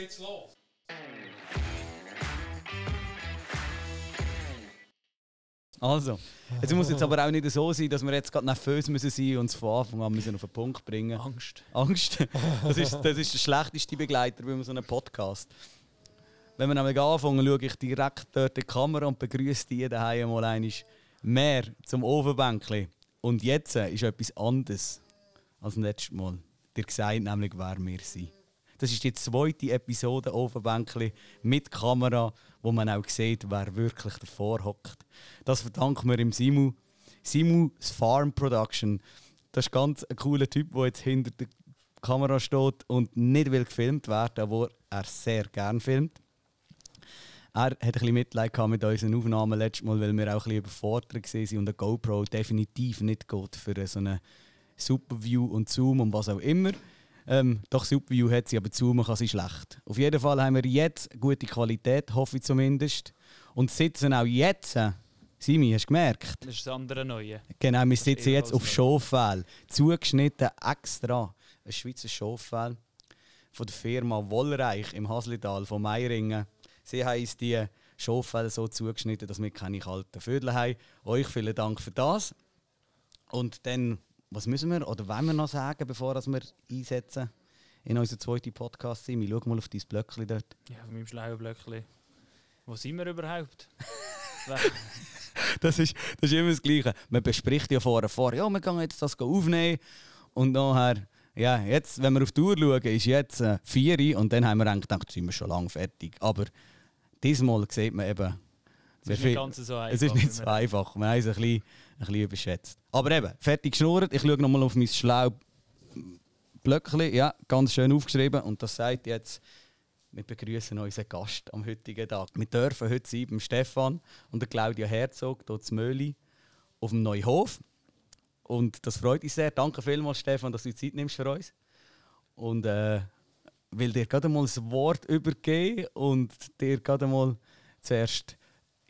geht's los. Also, es muss jetzt aber auch nicht so sein, dass wir jetzt gerade nervös müssen sein und es von Anfang an müssen auf den Punkt bringen. Angst. Angst. Das ist, das ist der schlechteste Begleiter bei so einem Podcast. Wenn wir nämlich anfangen, schaue ich direkt dort in die Kamera und begrüße die daheim mal einmal mehr zum Ofenbänkli. Und jetzt ist etwas anderes als letztes Mal. Dir gesagt nämlich, wer wir sind. Das ist die zweite Episode Ofenbänkli mit Kamera, wo man auch sieht, wer wirklich davor hockt. Das verdanken wir im Simu. Simu's Farm Production. Das ist ganz ein cooler Typ, der jetzt hinter der Kamera steht und nicht will gefilmt werden, aber er sehr gern filmt. Er hat ein bisschen Mitleid mit unseren Aufnahmen letztes Mal, weil wir auch ein bisschen überfordert waren und eine GoPro definitiv nicht geht für so eine Superview und Zoom und was auch immer. Ähm, doch Superview hat sie, aber Zoom kann sie schlecht. Auf jeden Fall haben wir jetzt gute Qualität, hoffe ich zumindest. Und sitzen auch jetzt, äh, Simi, hast du gemerkt? Das ist das andere Neue. Genau, wir sitzen jetzt auf Schauffel. Zugeschnitten extra. Ein Schweizer Schauffel von der Firma Wollreich im Haslital von Meiringen. Sie haben uns die Schauffel so zugeschnitten, dass wir keine kalten Vögel haben. Euch vielen Dank für das. Und dann, was müssen wir oder wollen wir noch sagen, bevor dass wir einsetzen in unseren zweiten Podcast? Simi, schau mal auf dein Blöckchen dort. Ja, auf meinem schlauen Blöckchen. Wo sind wir überhaupt? Das ist, das ist immer das Gleiche. Man bespricht ja vorher vor, ja, wir gehen jetzt das aufnehmen. Und nachher, ja, jetzt, wenn wir auf die Uhr schauen, ist jetzt äh, 4 Uhr und dann haben wir eigentlich gedacht, sind wir schon lange fertig. Aber diesmal sieht man eben, Es ist wie nicht so einfach. es ist nicht so einfach. Wir haben es ein bisschen, ein bisschen überschätzt. Aber eben, fertig geschnurrt. Ich schaue nochmal auf mein schlau Blöckchen. Ja, ganz schön aufgeschrieben. Und das sagt jetzt, wir begrüßen unseren Gast am heutigen Tag. Wir dürfen heute sein beim Stefan und der Claudia Herzog, hier zu Möli, auf dem Neuhof. Und das freut uns sehr. Danke vielmals, Stefan, dass du Zeit nimmst für uns. Und äh, will dir gerade mal das Wort übergeben und dir gerade mal zuerst,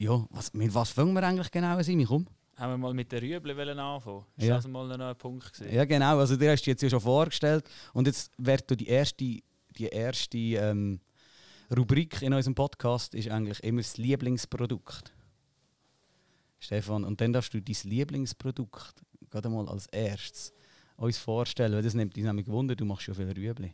ja, was, mit was fangen wir eigentlich genau an, Simi? Komm. Haben wir mal mit den Rüebli wollen anfangen? Ist Ja. das mal noch ein Punkt gewesen? Ja, genau. Also, dir hast du jetzt ja schon vorgestellt. Und jetzt wird du die erste, die erste ähm, Rubrik in unserem Podcast ist eigentlich immer das Lieblingsprodukt. Stefan, und dann darfst du dein Lieblingsprodukt gerade mal als erstes uns vorstellen, weil das nimmt dich nämlich Wunder, du machst schon viel Rüebli.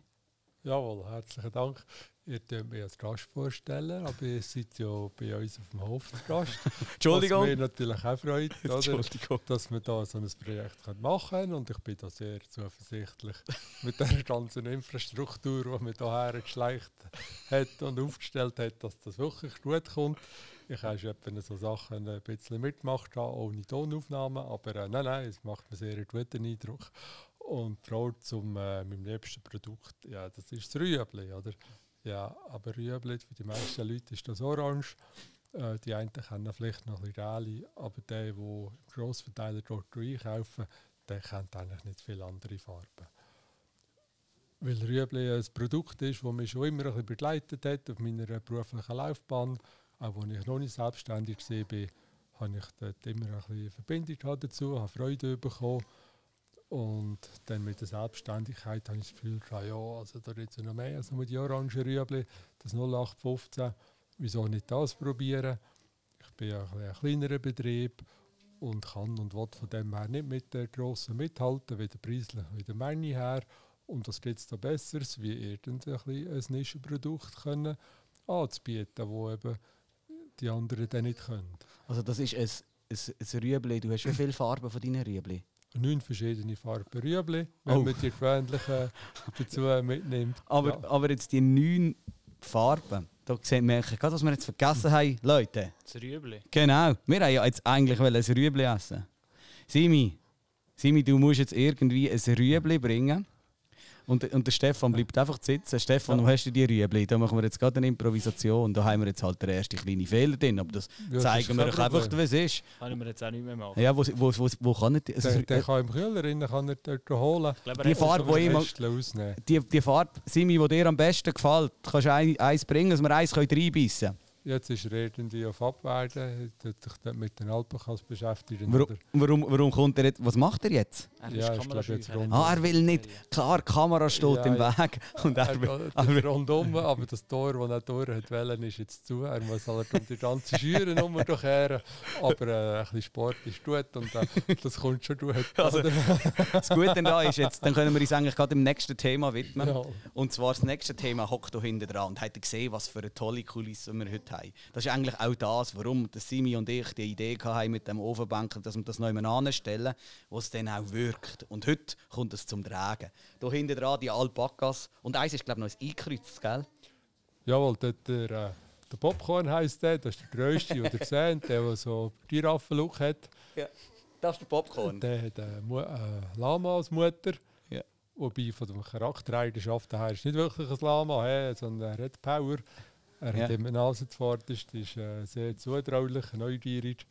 Jawohl, herzlichen Dank. Ihr könnt mich als Gast vorstellen, aber ihr seid ja bei uns auf dem Hof zu Gast. Entschuldigung. Was mir natürlich auch freut, oder? Dass wir da so ein Projekt machen können. Und ich bin da sehr zuversichtlich mit der ganzen Infrastruktur, die man da hergeschleicht hat und aufgestellt hat, dass das wirklich gut kommt. Ich habe schon so Sachen ein bisschen mitgemacht, ohne Tonaufnahmen, aber äh, nein, nein, es macht mir sehr einen guten Eindruck. Und Frau zum äh, meinem liebsten Produkt, ja, das ist das Rüebli, oder? Ja, aber Rüebli, für die meisten Leute ist das orange. Äh, die einen kennen vielleicht noch ein Räli, aber der, der im Grossverteiler dort einkaufen, der kennt eigentlich nicht viele andere Farben. Weil Rüebli ein Produkt ist, das mich schon immer ein bisschen begleitet hat auf meiner beruflichen Laufbahn. Auch als ich noch nicht selbstständig war, habe ich dort immer ein bisschen Verbindung dazu, habe Freude bekommen. Und dann mit der Selbstständigkeit habe ich das Gefühl, ja, also da jetzt noch mehr als nur die orangen Rüebli, das 0815, wieso nicht das probieren? Ich bin ja ein, ein kleinerer Betrieb und kann und will von dem her nicht mit der grossen mithalten, weder preislich, weder Menge her. Und was gibt es da Besseres, wie irgendein ein Nischenprodukt können anzubieten, wo eben die anderen dann nicht können. Also, das ist ein, ein, ein Rüebli. Du hast wie viele Farben von deinen Rüebli? Neun verschiedene Farben Rüebli, wenn Oh. man die gewöhnlichen dazu mitnimmt. Aber, ja. aber jetzt die neun Farben, da sieht man gerade, was wir jetzt vergessen haben, Leute. Das Rüebli. Genau, wir haben ja jetzt eigentlich wollen ein Rüebli essen. Simi, Simi, du musst jetzt irgendwie ein Rüebli bringen. Und, und der Stefan bleibt einfach sitzen. Stefan, wo hast du die Rüebli? Da machen wir jetzt gerade eine Improvisation. Da haben wir jetzt halt den ersten kleinen Fehler drin. Aber das Ja, das zeigen ist wir euch einfach, es ist. Kann ich mir jetzt auch nicht mehr machen. Ja, wo, wo, wo, wo kann er... Also, Der, der kann im Kühler rein, kann er dort holen. Ich glaube, Die er Farbe, Restchen ausnehmen. die, die Farbe, Simi, die dir am besten gefällt, kannst du ein, eins bringen, dass wir eins können reinbeissen können. Jetzt ist er irgendwie auf Abweiden, hat sich dort mit den Alpenkas beschäftigt. Warum, oder- warum, warum kommt er jetzt? Was macht er jetzt? Er Ja, ist glaube, jetzt Kamerascheu. rund- Ah, er will nicht. Klar, die Kamera steht Ja, im ja. Weg. Und er Er will, er will, rundum, aber das Tor, das er durch hat wollen, ist jetzt zu. Er muss halt um die ganze Schüre nochmal durchkehren. Aber äh, ein bisschen Sport ist gut und äh, das kommt schon gut. Also, das Gute daran ist jetzt, dann können wir uns eigentlich gerade dem nächsten Thema widmen. Ja. Und zwar das nächste Thema hockt hier hinten dran und habt ihr gesehen, was für eine tolle Kulisse wir heute haben. Das ist eigentlich auch das, warum der Simi und ich die Idee hatten mit dem Ofenbänkel, dass wir das neu anstellen, wo es dann auch wirkt. Und heute kommt es zum Tragen. Hier hinten dran die Alpakas. Und eins ist, glaube ich, noch ein Einkreuz, gell? Jawohl, dort der, äh, der Popcorn heisst der, das ist der grösste, den ihr seht, der, der so Giraffen-Look hat. Ja. Das ist der Popcorn. Der hat eine äh, Lama als Mutter. Wobei von der Charaktereigenschaften her ist nicht wirklich ein Lama, sondern er hat Power. Er Ja. hat immer Nase zuvorderst, ist äh, sehr zutraulich, neugierig.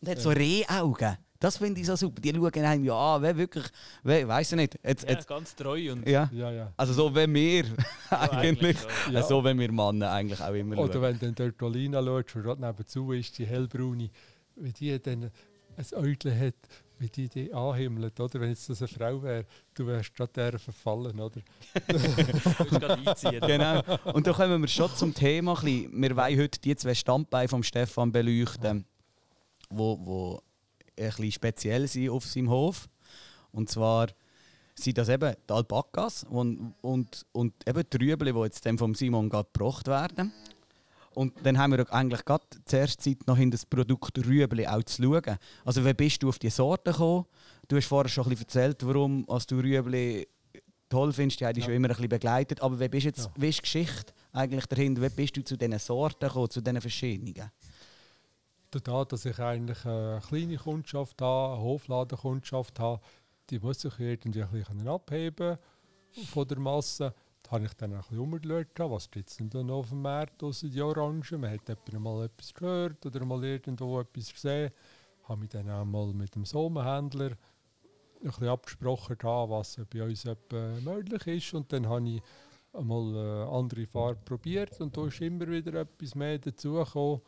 Und hat so Rehaugen. Das finde ich so super. Die schauen einem ja an, wer wirklich, wer, weiss ich nicht. Jetzt, Ja, jetzt, ganz treu und ja. Ja, ja. Also so wie wir eigentlich. schon. Ja. So wie wir Männer eigentlich auch immer Oder schauen. wenn du dann dort Olina schaust, die gerade nebenzu ist, die hellbraune, wie die dann ein Äuglein hat, wie die die anhimmelt, oder? Wenn jetzt das eine Frau wäre, du wärst gerade der verfallen, oder? Genau. Und da kommen wir schon zum Thema. bisschen. Wir wollen heute die zwei Standbeine von Stefan beleuchten, wo, wo ein bisschen speziell sind auf seinem Hof. Und zwar sind das eben die Alpakas und, und, und eben die Rüebli, die jetzt dann vom Simon gerade gebracht werden. Und dann haben wir eigentlich gerade zuerst Zeit, noch in das Produkt Rüebli auch zu schauen. Also wie bist du auf die Sorte gekommen? Du hast vorher schon ein bisschen erzählt, warum als du Rüebli toll findest. Die haben dich Ja. schon immer ein bisschen begleitet. Aber wie bist jetzt, Ja. wie ist die Geschichte eigentlich dahinter? Wie bist du zu diesen Sorten gekommen, zu diesen verschiedenen? Dadurch, dass ich eigentlich eine kleine Kundschaft habe, eine Hofladenkundschaft habe, die muss sich irgendwie ein bisschen abheben von der Masse. Da habe ich dann ein bisschen was gibt es denn da noch auf dem Markt außer die Orangen. Man hat jemand mal etwas gehört oder mal irgendwo etwas gesehen. habe mich dann auch mal mit dem Sommerhändler ein bisschen abgesprochen, was bei uns etwa möglich ist. Und dann habe ich einmal eine andere Farbe probiert und da ist immer wieder etwas mehr dazugekommen.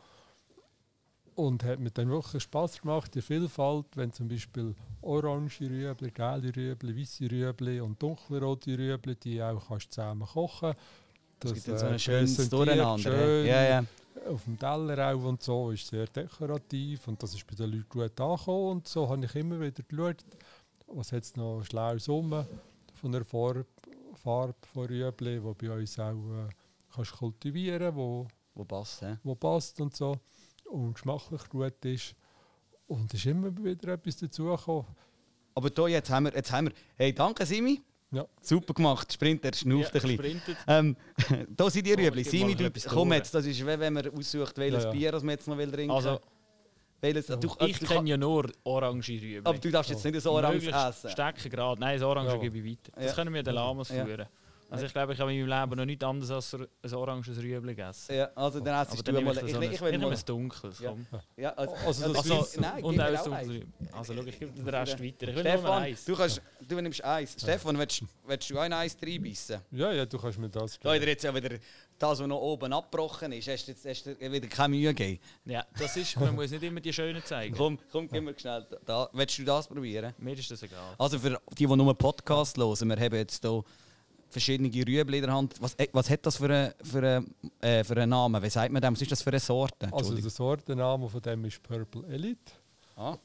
Und hat mir dann wirklich Spaß gemacht, die Vielfalt, wenn zum Beispiel orange Rüebli, gelbe Rüebli, weiße Rüebli und dunkelrote Rüebli, die auch kannst zusammen kochen. Das gibt dann äh, so ein schönes präsentiert Durcheinander. schön Ja, ja. auf dem Teller auch und so, ist sehr dekorativ und das ist bei den Leuten gut angekommen und so habe ich immer wieder geschaut, was hat es noch Schlaues rum von der Farbe, Farbe von Rüebli, die bei uns auch äh, kannst kultivieren wo, Wo passt, wo passt und so und geschmacklich gut ist. Und es ist immer wieder etwas dazugekommen. Aber da, jetzt haben wir, jetzt haben wir. Hey, danke Simi. Ja. Super gemacht. Sprinter schnauft ein bisschen. Ähm, da sind die Oh, Rüebli. gib Simi, du, komm jetzt, das ist wie wenn man aussucht, welches Ja, ja. Bier das man jetzt noch will trinken Also, Welches, du, ich kenne ja nur orange Rüebli. aber du darfst jetzt nicht ein Orange Möglichst essen. Stecken gerade. Nein, das Orange Ja. gebe ich weiter. Das Ja. können wir den Lamas Ja. führen. Also ich glaube, ich habe in meinem Leben noch nichts anderes als ein oranges Rüebli gegessen. Ja, also dann dann du mal. ich, Ich, so ich, ein, ich will mal. ein dunkles. Ja. Komm. Ja, also, Also das also, Also, nein, und auch ein dunkles. Rüebli. Also schau, ich gebe den Rest weiter. Ich will nur Stefan, eins. du, kannst, du nimmst eins. Stefan, willst, willst du ein Eis reinbeissen? Ja, ja, du kannst mir das Da hat er jetzt ja wieder das, was noch oben abgebrochen ist, hast du jetzt hast du wieder keine Mühe gegeben. Ja, das ist, man muss nicht immer die Schönen zeigen. Komm, komm, gib mir schnell. Da. Willst du das probieren? Mir ist das egal. Also für die, die nur einen Podcast hören, wir haben jetzt hier verschiedene Rüebli in der Hand. Was, äh, was hat das für einen für eine, äh, für einen Namen? Wie sagt man dem? Was ist das für eine Sorte? Also der Sortenname von dem ist Purple Elite. ah.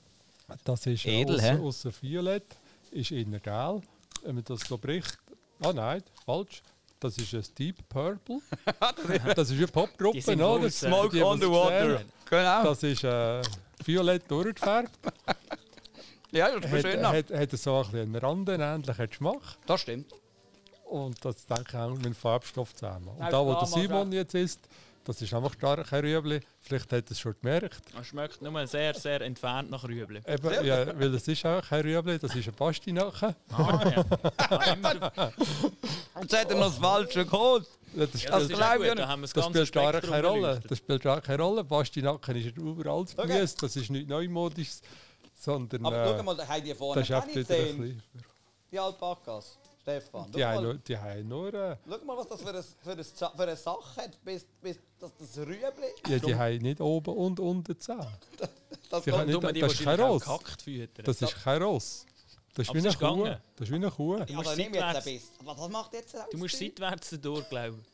Das ist Edel, äh, außer, außer Violett, ist innen gel. Wenn man das so bricht. Ah nein, falsch. Das ist ein Deep Purple. das ist eine Die Popgruppe, sind oder? äh, Smoke Die, on the die water. Genau. Das ist äh, violett durchgefärbt. ja, das ist hat, schön. hat, hat so ein bisschen einen randenähnlichen Geschmack. Das stimmt. Und das denke ich auch mit dem Farbstoff zusammen. Und da, wo der Simon auch- jetzt ist, das ist einfach gar kein Rüebli. Vielleicht hat er es schon gemerkt. Es schmeckt nur sehr, sehr entfernt nach Rüebli. Eben, ja, weil es ist auch kein Rüebli, das ist ein Pastinaken. Ah, ja. Ah, Jetzt hat er noch das Falsche geholt. Ja, das ja, das ist glaub auch ich da das Das spielt gar keine Rolle. Das spielt gar keine Rolle. Pastinaken ist ein überaltes Okay. Gemüse. Das ist nicht neumodisch, sondern Aber äh, schau mal, da haben die vorne das ist auch nicht gesehen. Die Alpakas. Stefan. Die haben nur, die haben nur äh, schau mal, was das für eine, für eine, Za- für eine Sache hat, bis, bis das, das Rüebli. ja, die haben nicht oben und unten Zähne. Das nicht- wir die das ist kein Ross. Das ist kein Ross. Das ist Aber wie eine Kuh. gegangen. Das ist wie eine Kuh. Du musst also nimm jetzt ein seitwärts- bisschen. Was was macht jetzt? Du musst seitwärts dadurch, glaube ich.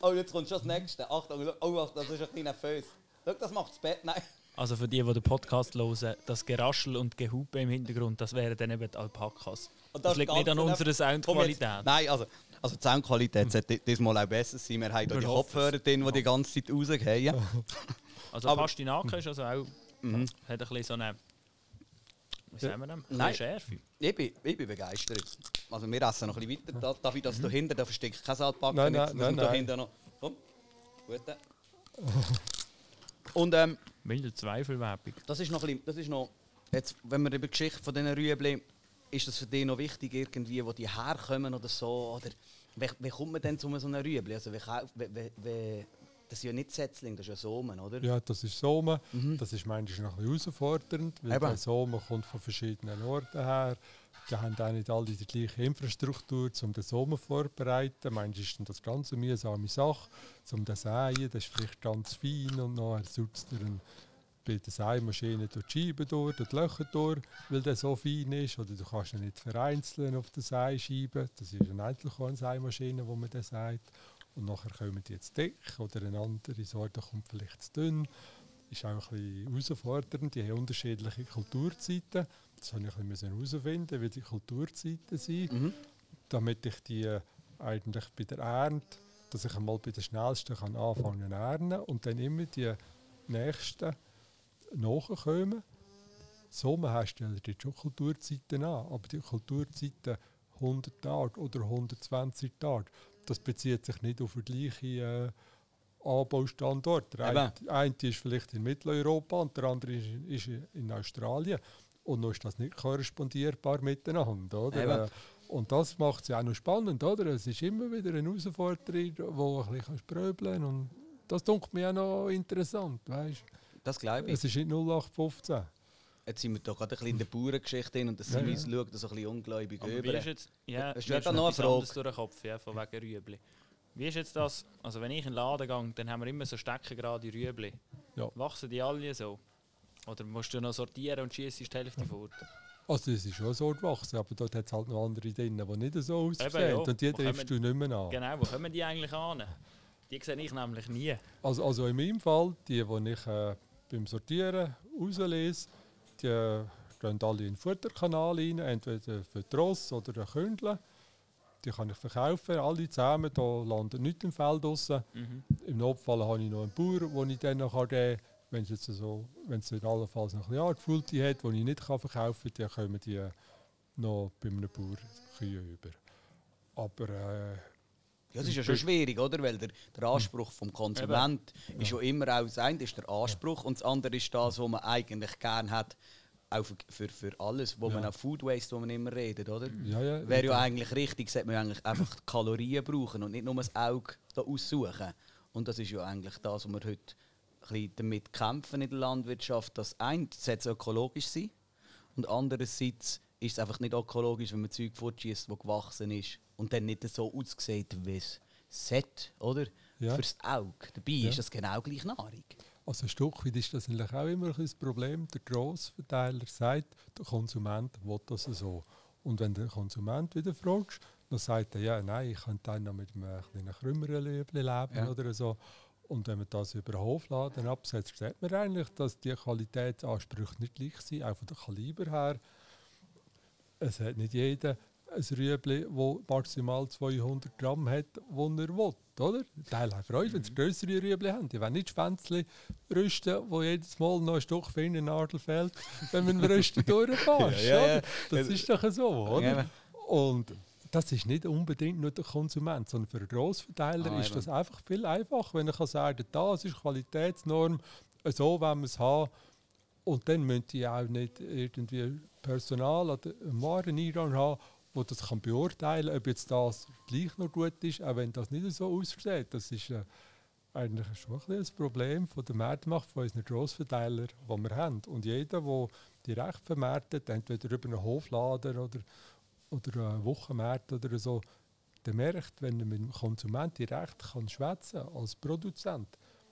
Oh, jetzt kommt schon das nächste. Achtung, oh, Achtung, das ist ein kleiner Föß. Schau, das macht das Bett. Nein. Also für die, die den Podcast hören, das Geraschel und Gehupe im Hintergrund, das wären dann eben die Alpakas. Und Das ist liegt nicht an unserer. Soundqualität. Nein, also, also die Soundqualität sollte diesmal auch besser sein. Wir haben hier die Kopfhörer drin, die die ganze Zeit rausgehen. Also Aber- Pastinake ist also auch, Mhm. hat ein bisschen so eine, was sagen wir denn? Ein Nein. Schärfe. Ich bin, ich bin begeistert. Also wir essen noch ein bisschen weiter. Da, darf ich das da hinten, da versteckt kein Saltbacken. Nein, nein, nein, da nein. hinten noch... Komm. Gut. Und ähm, Milde Zweifelwerbung. das ist noch ein bisschen, das ist noch... Jetzt, wenn wir über die Geschichte von diesen Rüebli... Ist das für dich noch wichtig, irgendwie, wo die herkommen oder so? Oder wie, wie kommt man denn zu so einem Rüebli? Also wie, wie, wie, das ist ja nicht Setzling, das ist ja Somen, oder? Ja, das ist Somen. Das ist manchmal noch ein bisschen herausfordernd, weil Eben. der Somen kommt von verschiedenen Orten her. Die haben auch nicht alle die gleiche Infrastruktur, um den Somen vorzubereiten. Manchmal ist das ganz eine mühsame Sache, um den Säen. Das ist vielleicht ganz fein und nachher sitzt er dann bei der Sämaschine durch die Scheiben durch, durch die Löcher durch, weil der so fein ist. Oder du kannst ihn nicht vereinzeln auf der Säscheibe. Das ist eine Einzelkorn-Sämaschine, wo man den sägt. Und nachher kommen die jetzt dick oder eine andere Sorte kommt vielleicht zu dünn. Ist auch ein bisschen herausfordernd. Die haben unterschiedliche Kulturzeiten. Das habe ich ein bisschen herausfinden, wie die Kulturzeiten sind, Mhm. damit ich die eigentlich bei der Ernte, dass ich einmal bei der schnellsten kann anfangen ernten und dann immer die nächsten nachkommen. Sommerhersteller die schon Kulturzeiten an, aber die Kulturzeiten 100 Tage oder 120 Tage, das bezieht sich nicht auf den gleichen äh, Anbaustandort. Der eine, ist vielleicht in Mitteleuropa und der andere ist, ist in Australien. Und noch ist das nicht korrespondierbar miteinander. Oder? Eben. Äh, Und das macht es ja auch noch spannend. Oder? Es ist immer wieder eine Herausforderung, wo ein bisschen spröbeln Und das dunkelt mir auch noch interessant. Weißt? Das glaube ich. Es ist nicht 0815. Jetzt sind wir da gerade ein bisschen in der Bauerngeschichte drin und der Ja, Simis ja. schaut das so ein bisschen ungläubig Aber wie über. ist jetzt, ja, Hast du ist ja noch eine etwas Frage? anderes durch den Kopf, ja, von wegen Rüebli. Wie ist jetzt das, also wenn ich in den Laden gehe, dann haben wir immer so steckengerade Rüebli. Ja. Wachsen die alle so? Oder musst du noch sortieren und schießt die Hälfte fort? Also es ist schon so gewachsen, aber dort hat es halt noch andere drin, die nicht so aussehen. ja. Und die triffst du nicht mehr an. Genau, wo kommen die eigentlich an? Die sehe ich nämlich nie. Also, also in meinem Fall, die, die ich äh, beim Sortieren rauslese, die gehen alle in den Futterkanal rein, entweder für die Ross oder den Kündel. Die kann ich verkaufen, alle zusammen, da landet nichts im Feld draussen. Mhm. Im Notfall habe ich noch einen Bauer, den ich dann noch geben kann. Wenn es jetzt so, wenn es in allenfalls noch ein bisschen hat, die ich nicht kann verkaufen kann, dann kommen die noch bei einem Bauer Kühe über. Aber äh, Ja, das ist ja schon schwierig, oder? Weil der, der Anspruch vom Konsument ist ja immer auch das eine ist der Anspruch. Und das andere ist das, was man eigentlich gerne hat, auch für, für, alles, wo man auch Food Waste, wo man immer redet, oder? ja, ja, Wäre ja eigentlich richtig, sollte man ja eigentlich einfach die Kalorien brauchen und nicht nur das Auge da aussuchen. Und das ist ja eigentlich das, was wir heute ein bisschen damit kämpfen in der Landwirtschaft, dass einerseits ökologisch sein und andererseits ist es einfach nicht ökologisch, wenn man Zeug fortschießt, das gewachsen ist und dann nicht so aussieht, wie es sollte, oder? Ja. Fürs Auge. Dabei Ja. ist das genau gleich Nahrung. Also ein Stück weit ist das eigentlich auch immer ein Problem. Der Grossverteiler sagt, der Konsument will das so. Und wenn der Konsument wieder fragst, dann sagt er, ja, nein, ich könnte dann noch mit einem kleinen krümmeren Leben leben Ja. oder so. Und wenn man das über den Hofladen absetzt, sieht man eigentlich, dass die Qualitätsansprüche nicht gleich sind, auch von der Kaliber her. Es hat nicht jeder ein Rüebli, das maximal 200 Gramm hat, das er will. Oder? Teil haben Freude, wenn sie größere Rüebli haben. Die wollen nicht Schwänzli rüsten, wo jedes Mal noch ein Stück Finnennadel fehlt, wenn man Rüsten durchfährst. Ja, ja, ja. Das ist doch so, oder? Und das ist nicht unbedingt nur der Konsument, sondern für einen Grossverteiler Ah, ist das einfach viel einfacher, wenn er kann sagen das ist Qualitätsnorm, so wollen wir es haben. Und dann müssen die auch nicht irgendwie Personal oder einen Wareneingang haben, wo das kann beurteilen ob jetzt das gleich noch gut ist, auch wenn das nicht so aussieht. Das ist äh, eigentlich schon ein das Problem von der Marktmacht von unseren Grossverteilern, die wir haben. Und jeder, der direkt vermarktet, entweder über einen Hofladen oder oder einen Wochenmarkt oder so, der merkt, wenn er mit dem Konsument direkt kann schwätzen als Produzent,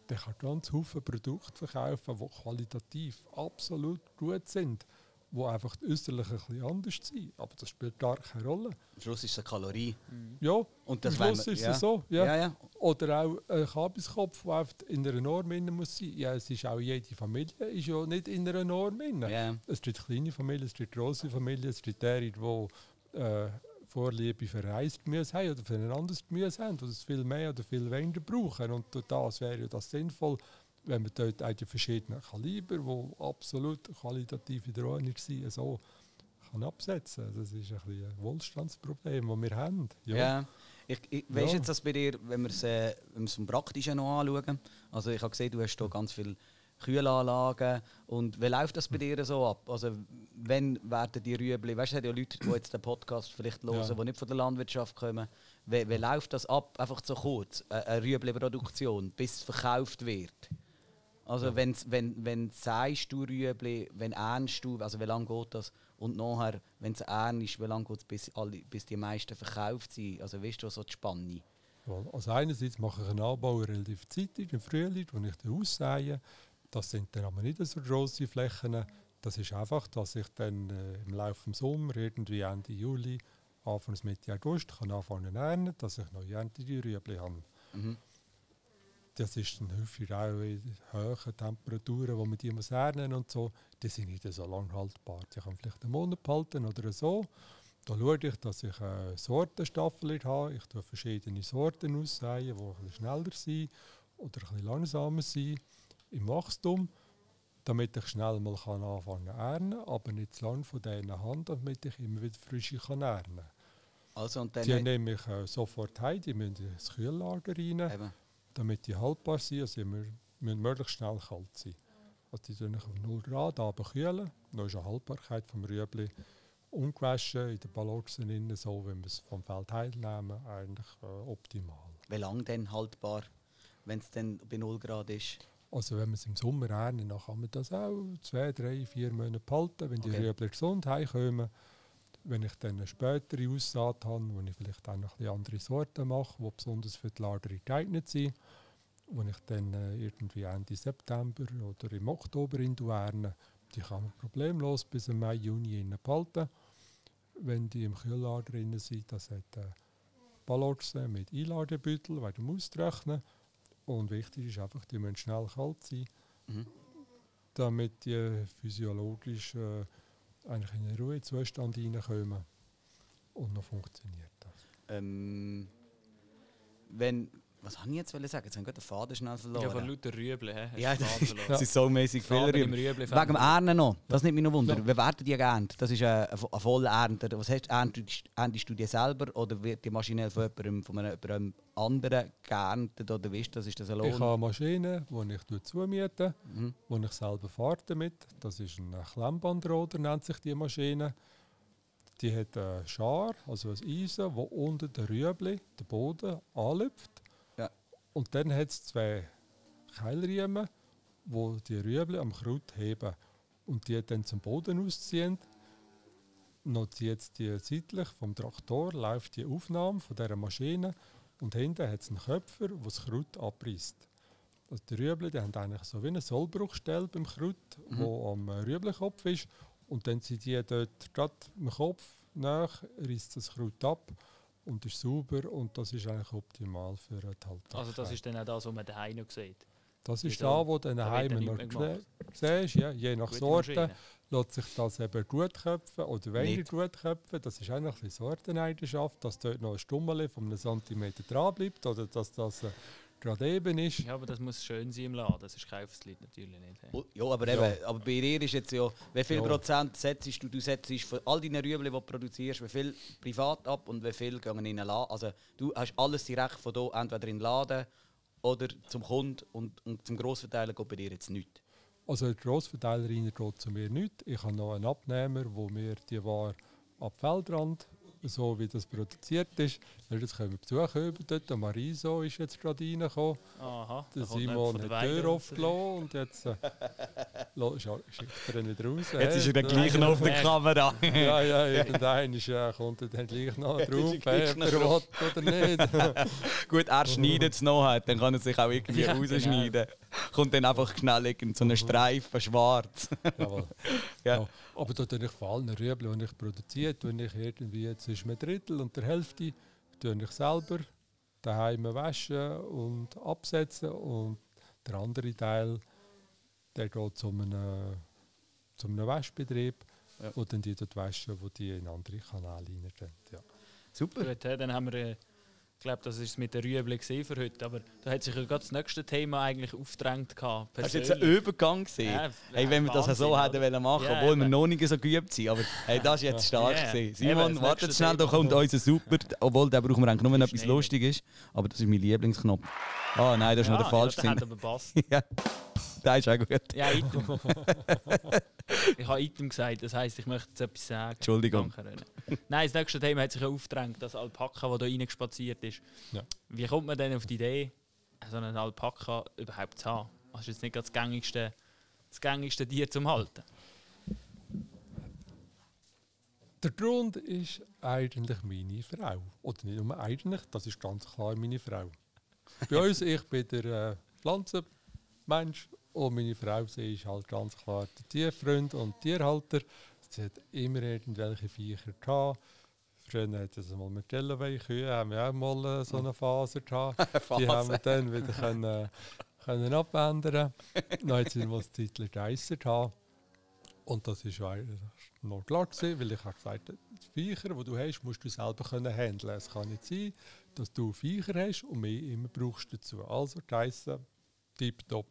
der kann ganz viele Produkte verkaufen, die qualitativ absolut gut sind, die einfach äußerlich ein bisschen anders sind. Aber das spielt gar keine Rolle. Am Schluss ist es eine Kalorie. Ja, Und am das wollen Schluss wir- ist ja. es so. Ja. Ja, ja. Oder auch ein Kabiskopf, der einfach in einer Norm drin muss sein. Ja, es ist auch jede Familie ist ja nicht in einer Norm ja. Es gibt kleine Familien, es gibt grosse Familien, es gibt die, die äh, Vorliebe für Reisgemüse haben oder für ein anderes Gemüse haben, die es viel mehr oder viel weniger brauchen. Und durch das wäre ja das sinnvoll, wenn man dort auch die verschiedenen Kaliber, die absolut qualitativ in der Ordnung sind, so kann absetzen. Das ist ein, ein Wohlstandsproblem, das wir haben. Ja. Ich, ich, weißt Ja. jetzt das bei dir, wenn wir es äh, Praktischen noch anschauen? Also ich habe gesehen, du hast hier ganz viele Kühlanlagen. Und wie läuft das bei dir so ab? Also wenn werden die Rüebli, weißt du, es ja Leute, die jetzt den Podcast vielleicht hören, Ja. die nicht von der Landwirtschaft kommen. Wie, wie läuft das ab, einfach so kurz, äh, eine Rüebli-Produktion, bis es verkauft wird? Also wenn's, wenn, wenn sagst du Rüebli, wenn ernst du, also wie lange geht das? Und nachher, wenn es ernst ist, wie lange geht es, bis, alle- bis die meisten verkauft sind? Also weißt du, so die Spanne? Ja, Also einerseits mache ich einen Anbau relativ zeitig im Frühling, wo ich den aussähe. Das sind dann aber nicht so grosse Flächen. Das ist einfach, dass ich dann äh, im Laufe des Sommers, irgendwie Ende Juli, Anfang Mitte August, kann anfangen zu ernten, dass ich noch Ernte die Rüebli habe. Mhm. Das ist dann häufig auch in hohen Temperaturen, wo man die muss ernten und so. Die sind nicht so lang haltbar. Die kann vielleicht einen Monat behalten oder so. Da schaue ich, dass ich eine Sortenstaffel habe. Ich tue verschiedene Sorten aussäen, die ein bisschen schneller sind oder ein bisschen langsamer sind im Wachstum, damit ich schnell mal kann anfangen zu ernten, aber nicht zu lange von denen Hand, damit ich immer wieder frische kann ernten kann. Also. Die nehme ich äh, sofort heim, die müssen ins Kühllager rein eben. Damit die haltbar sind, also müssen möglichst schnell kalt sein. Also die tun auf 0 Grad abkühlen, dann ist die Haltbarkeit vom Rüebli ungewaschen in den drin, so wenn wir es vom Feld heimnehmen, eigentlich äh, optimal. Wie lange denn haltbar, wenn es dann bei 0 Grad ist? Also wenn man es im Sommer ernten, dann kann man das auch zwei, drei, vier Monate behalten, wenn die Okay. Rüebli gesund heimkommen. Wenn ich dann eine spätere Aussaat habe, wo ich vielleicht auch noch andere Sorten mache, die besonders für die Lagerung geeignet sind, wo ich dann äh, irgendwie Ende September oder im Oktober in ernte, die kann man problemlos bis im Mai, Juni behalten. Wenn die im Kühllager drin sind, das hat äh, Ballotsen mit Einladebeutel, weil du austrocknen Und wichtig ist einfach, die müssen schnell kalt sein, Mhm. damit die physiologisch äh, eigentlich in einen Ruhezustand reinkommen. Und noch funktioniert das. Ähm, wenn... Was habe ich jetzt wollen sagen? Jetzt habe ich den Faden schnell verloren. Ja, von lauter Rüebli, Ja, den. Es ist so mäßig viel Rüebli. Rüebli Wegen dem Ernten noch, das nimmt mich noch Wunder. Ja. Wie werden die geerntet? Das ist eine, eine volle Ernte. Was heißt, erntest, erntest du die selber oder wird die maschinell von jemandem, von einem, jemandem anderen geerntet? Oder wie ist das? Ist das ein Ich Lohn? habe eine Maschine, die ich zumiete, Mhm. die ich selber fahre damit. Das ist ein Klemmbandroder, nennt sich die Maschine. Die hat einen Schar, also ein Eisen, wo unter der Rüebli, der Boden, anlüpft. Und dann hat es zwei Keilriemen, wo die Rüebli am Kraut heben. Und die dann zum Boden ausziehen. Noch jetzt die seitlich vom Traktor läuft die Aufnahme von dieser Maschine und hinten hat es einen Köpfer, der das Kraut abreißt. Also die Rüebli die haben eigentlich so wie eine Sollbruchstelle beim Kraut, Mhm. wo am äh, Rüeblikopf ist. Und dann sind die dort gerade am Kopf nach, reißt das Kraut ab und ist sauber und das ist eigentlich optimal für die Haltbarkeit. Also das ist dann auch das, was man daheim noch sieht. das ist da, wo du Da daheim dann noch siehst. Ja, je nach Gute Sorte Maschine. lässt sich das eben gut köpfen oder weniger Nicht. gut köpfen. Das ist eigentlich eine Sorteneigenschaft, dass dort noch ein Stummel von einem Zentimeter dran bleibt oder dass das äh, gerade eben ist. Ja, aber das muss schön sein im Laden, das ist Kaufslied natürlich nicht. Oh, Ja, aber, Ja. eben, aber bei dir ist jetzt ja, wie viel Ja. Prozent setzt du, du setzt von all deinen Rüebli, die du produzierst, wie viel privat ab und wie viel gehen in den Laden? Also du hast alles direkt von hier, entweder in den Laden oder zum Kunden und, und zum Grossverteiler geht bei dir jetzt nichts. Also der Grossverteiler rein geht zu mir nicht. Ich habe noch einen Abnehmer, wo mir die Ware ab Feldrand, so wie das produziert ist, das können wir besuchen über dort. Der Mariso ist jetzt gerade reingekommen. Aha, Der Simon hat die Tür aufgelassen und jetzt äh, schickt er ihn wieder raus. Jetzt ist er dann Hey, gleich noch auf der. Kamera. Ja, ja, irgendein ist, äh, kommt er dann gleich noch Jetzt drauf, gleich ob noch er will oder nicht. Gut, er schneidet es noch, halt, dann kann er sich auch irgendwie Ja, genau. rausschneiden. Kommt dann einfach schnell irgend so einen Streifen schwarz. Jawohl. Ja. Ja. Aber da tue ich vor allen Rüebli, die ich produziere, tue ich irgendwie zwischen einem Drittel und der Hälfte tue ich selber daheim waschen und absetzen und der andere Teil, der geht zu einem, zu einem Waschbetrieb, Ja. wo dann die dort waschen, wo die in andere Kanäle tun. Ja. Super. Gut, dann haben wir, äh, ich glaube, das war es mit der Rüebli für heute, aber da hat sich ja gerade das nächste Thema eigentlich aufgedrängt gehabt. Hast du jetzt einen. Übergang gesehen? Ja, hey, wenn wir das Wahnsinn, so hätten wollen machen, Ja, obwohl wir noch nicht so geübt sind. Aber hey, das ist jetzt stark Ja. gewesen. Eben, Simon, das warte nächste schnell, da Thema. kommt unser Super. Obwohl, den brauchen wir eigentlich nur, wenn etwas lustig ist. Aber das ist mein Lieblingsknopf. Ah nein, das ist noch der falsche Ja, der hat aber passt. Ja, der ist auch gut. Ja, Item. ich habe Item gesagt, das heisst, ich möchte jetzt etwas sagen. Entschuldigung. Nein, das nächste Thema hat sich ja aufgedrängt, das Alpaka, das da reingespaziert ist. Ja. Wie kommt man denn auf die Idee, so einen Alpaka überhaupt zu haben? Das ist jetzt nicht das gängigste, das gängigste Tier zum Halten. Der Grund ist eigentlich meine Frau. Oder nicht nur eigentlich, das ist ganz klar meine Frau. Bei uns, ich bin der äh, Pflanzenmensch und meine Frau, sie ist halt ganz klar der Tierfreund und Tierhalter. Sie hat immer irgendwelche Viecher gehabt. Früher hat es mal mit Kühe, haben wir auch mal äh, so eine Phase gehabt. Die haben wir dann wieder können, äh, können abändern. Dann hat sie mal das Titel Geister gehabt. Und das ist eigentlich noch klar gewesen, weil ich habe gesagt habe, die Viecher, die du hast, musst du selber können handeln. Es kann nicht sein, dass du Viecher hast und mehr immer brauchst dazu. Also Geissen, tipptopp.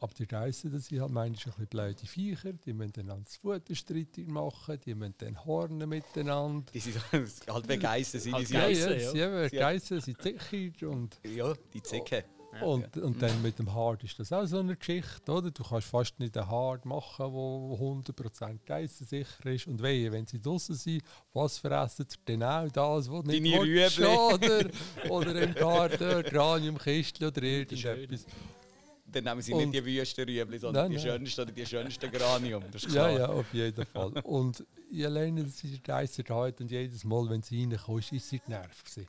Aber die Geissen, das sind halt manchmal ein bisschen blöde Viecher, die müssen dann ans Futterstreitig machen, die müssen dann hornen miteinander. Die sind halt sind die Halt sind geil. ja, Geissen, ja, ja. sie Geissen sind sicher und Ja, die Zicke. Ja, und, und dann mit dem Hard ist das auch so eine Geschichte, oder? Du kannst fast nicht einen Hard machen, der 100% geissensicher ist. Und wehe, wenn sie draußen sind, was fressen sie? Genau das, was nicht Deine willst, Rüebli. oder? oder im Garten, Graniumkistchen oder irgendetwas. Dann nehmen sie nicht die Wüstenrüebli, sondern Nein, die nein. schönsten oder die schönsten Granium. Das ist Ja, ja, auf jeden Fall. Und je alleine sie Geister hat und jedes Mal, wenn sie reinkommt, ist sie genervt.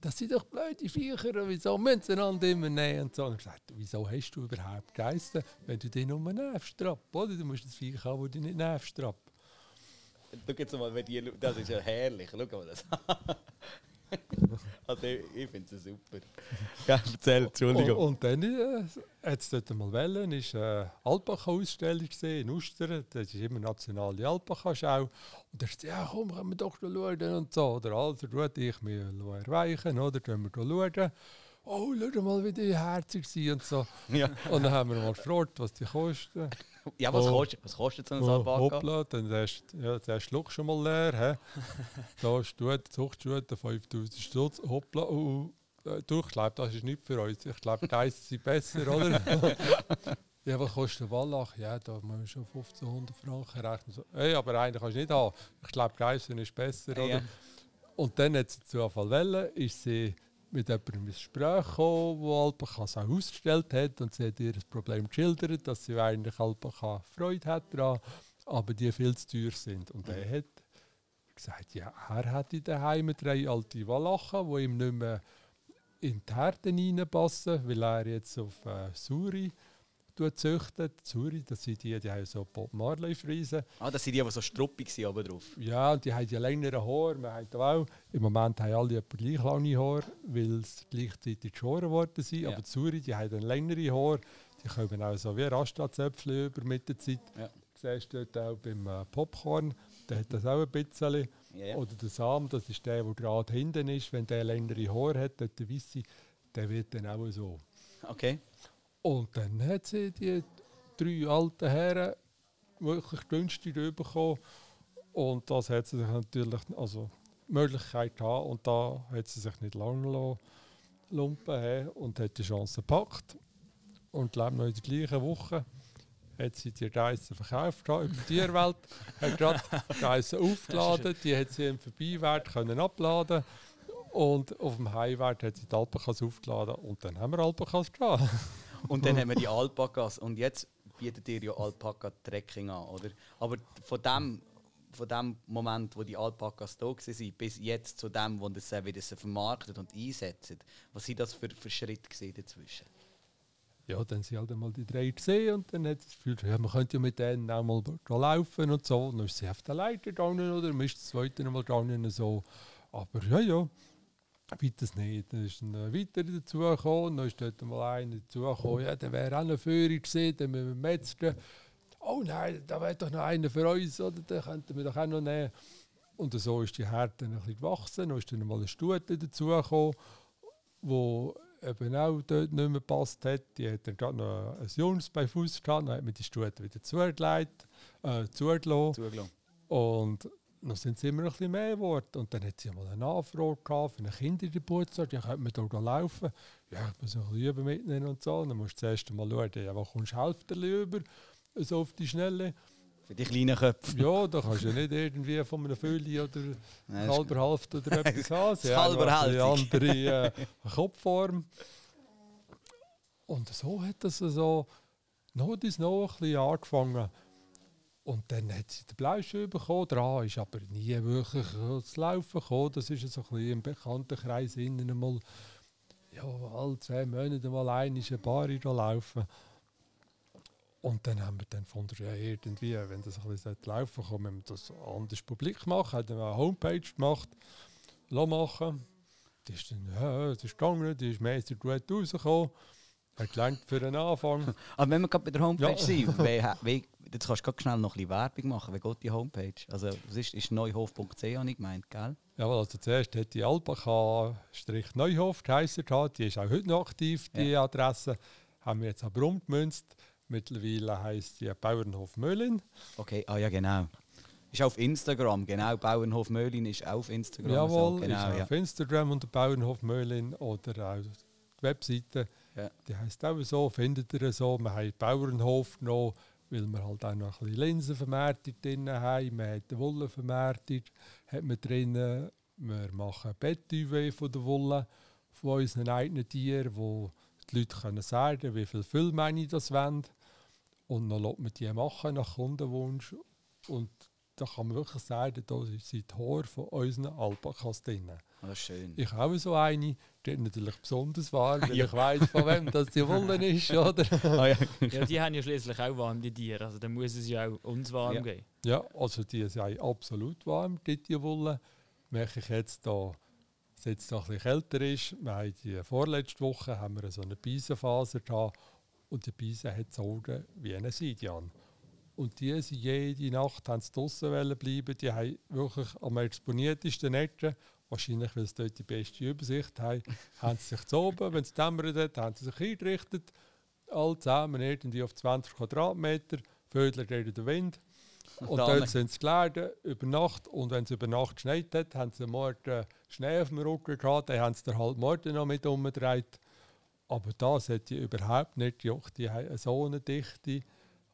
Das sind doch blöde Viecher, wieso müssen sie einander immer nehmen? Und so. Und ich gesagt, wieso hast du überhaupt Geister, wenn du dich nur nervst, Trapp, oder? Du musst das Viech haben, das dich nicht nervst, Trapp. Schau jetzt mal, wenn die, das ist ja herrlich. Schau mal das. also ich, ich finde es super. Ja, erzähl, Entschuldigung. Und, und dann äh, hat es dort mal Wellen, ist eine Alpaka-Ausstellung gesehen in Ustern. Das ist immer nationale Alpaka-Schau. Und da sagt ja komm, können wir doch schauen und so. Oder also tue ich mir erweichen, oder? Dann wir schauen. Oh, schau mal, wie die herzig sind und so. ja. Und dann haben wir mal gefragt, was die kosten. ja, was, Oh. kostet, was kostet so ein Oh, Alpaka? hoppla, dann ist ja, der Schluck schon mal leer. He? da ist die Zuchtstute 5000 Stutz. Hoppla, oh, oh. Äh, ich glaube, das ist nicht für uns. Ich glaube, die Geister sind besser, oder? ja, was kostet Wallach? Ja, da muss man schon 1500 Franken rechnen. So, hey, aber einen kannst du nicht haben. Ich glaube, Geister ist besser, oder? Ja. Und dann hat sie zu Anfall Welle, ist sie mit jemandem ins Gespräch gekommen, wo Alpaka auch ausgestellt hat und sie hat ihr das Problem geschildert, dass sie eigentlich Alpaka Freude hat daran, aber die viel zu teuer sind. Und er hat gesagt, ja, er hätte daheim drei alte Walachen, die ihm nicht mehr in die Härten reinpassen, weil er jetzt auf äh, Suri züchtet. Suri, das sind die, die haben so Bob Marley Friesen. Ah, das sind die, die so struppig sind oben drauf. Ja, und die haben ja längere Haare. Wir haben auch, Im Moment haben alle etwa gleich lange Haare, weil es gleichzeitig geschoren worden sind. Ja. Aber die Suri, die haben dann längere Haare. Die kommen auch so wie Rastazöpfchen über mit der Zeit. Ja. Du siehst dort auch beim äh, Popcorn, der hat das auch ein bisschen. Ja. Oder der Sam, das ist der, der gerade hinten ist. Wenn der längere Haare hat, der Weisse, der wird dann auch so. Okay. Und dann hat sie die drei alten Herren wirklich günstig bekommen. Und das hat sie sich natürlich, also die Möglichkeit gehabt. Und da hat sie sich nicht lange lassen, lumpen he, und hat die Chance gepackt. Und lebt noch in der gleichen Woche hat sie die Geissen verkauft über die Tierwelt, hat gerade die aufgeladen, die hat sie im Vorbeiwert können abladen und auf dem Heimwert hat sie die Alpakas aufgeladen und dann haben wir Alpakas gehabt. Und dann haben wir die Alpakas. Und jetzt bietet ihr ja Alpaka-Trekking an, oder? Aber von dem, von dem Moment, wo die Alpakas da waren, bis jetzt zu dem, wo das wieder vermarktet und einsetzt, was sind das für, für Schritte dazwischen? Ja, dann sind halt einmal die drei gesehen und dann hat das Gefühl, ja, man könnte ja mit denen auch mal laufen und so. Und dann ist sie auf der Leiter gegangen oder man ist das zweite Mal gegangen so. Aber ja, ja, weiter nicht. Dann ist ein weiterer dazugekommen, dann ist dort mal einer dazugekommen, ja, der wäre auch eine Führer gesehen, dann mit dem Metzger. Oh nein, da wäre doch noch einer für uns, oder? Den könnten wir doch auch noch nehmen. Und so ist die Härte ein bisschen gewachsen. Dann ist dann mal eine Stute dazugekommen, wo eben auch dort nicht mehr gepasst hat. Die hat dann gerade noch ein Jungs bei Fuß gehabt, dann hat man die Stute wieder zugelegt, äh, zugelassen. Zugelassen. Und dann sind es immer ein bisschen mehr geworden. Und dann hat sie mal eine Anfrage gehabt für eine Kindergeburtstag. Ja, könnte man da laufen? Ja, ich muss bisschen üben mitnehmen und so. Dann musst du zuerst mal schauen, ja, wo kommst du Hälfte über, so auf die Schnelle. Für die kleinen Köpfe. Ja, da kannst du ja nicht irgendwie von einer Fülle oder halber Hälfte oder etwas haben. Sie halber Hälfte. Eine andere äh, Kopfform. Und so hat das so noch dies noch ein bisschen angefangen. Und dann hat sie den Blauschuh bekommen. Dran ist aber nie wirklich zu laufen gekommen. Das ist so ein bisschen im Bekanntenkreis innen mal, ja, alle zwei Monate mal ein ist ein Bar laufen. Und dann haben wir dann gefunden, ja, irgendwie, wenn das ein bisschen laufen sollte, können wir das anders publik machen. Haben eine Homepage gemacht, machen. Die ist dann, ja, es ist gegangen, die ist meistens gut rausgekommen. Hat gelangt für den Anfang. Aber wenn wir gerade bei der Homepage ja. sind, wie, wie, jetzt kannst du schnell noch ein bisschen Werbung machen. Wie geht die Homepage? Also, was ist, ist neuhof.ch, habe ich gemeint, gell? Ja, also zuerst hat die Alpaka-Neuhof geheißen, die ist auch heute noch aktiv, die ja. Adresse. Haben wir jetzt aber umgemünzt. Mittlerweile heisst die Bauernhof Möhlin. Okay, ah ja, genau. Ist auf Instagram, genau. Bauernhof Möhlin ist auf Instagram. Jawohl, so, genau, ist ja. auf Instagram unter Bauernhof Möhlin oder auch Webseite. Ja. Die heisst auch so, findet ihr so. Wir haben Bauernhof genommen, weil wir halt auch noch ein bisschen Linsenvermarktung drin haben. Wir haben die Wollenvermarktung hat man drin. Wir machen Bettüwe von der Wolle von unseren eigenen Tieren, wo die Leute können sagen, wie viel Füllmenge das wollen. Und dann lässt man die machen nach Kundenwunsch. Und da kann man wirklich sagen, da sind die Tore von unseren Alpakas drin. Das ist schön. Ich habe so eine, die ist natürlich besonders warm, weil ja. ich weiß, von wem das die Wolle ist, oder? ah, ja. ja, die haben ja schließlich auch warm, die Tiere. Also dann muss es ja auch uns warm ja. geben. Ja, also die sind absolut warm, die, die Wolle. Merke ich jetzt da es jetzt noch ein bisschen kälter ist, wir haben die vorletzte Woche haben wir so eine Beisenfaser da und die Beise hat Augen wie eine Sidian. Und die sind jede Nacht haben sie draussen bleiben. Die haben wirklich am exponiertesten Netzen, wahrscheinlich weil sie dort die beste Übersicht haben, haben sie sich zu oben, wenn es dämmert hat, haben sie sich eingerichtet, alle zusammen irgendwie auf 20 Quadratmeter, Vögel reden der Wind. Und dort sind sie geladen, über Nacht. Und wenn es über Nacht geschneit hat, haben sie morgen Schnee auf dem Rücken gehabt. Dann haben sie den halt morgen noch mit umgedreht. Aber das hat die überhaupt nicht gejuckt. Die haben so eine dichte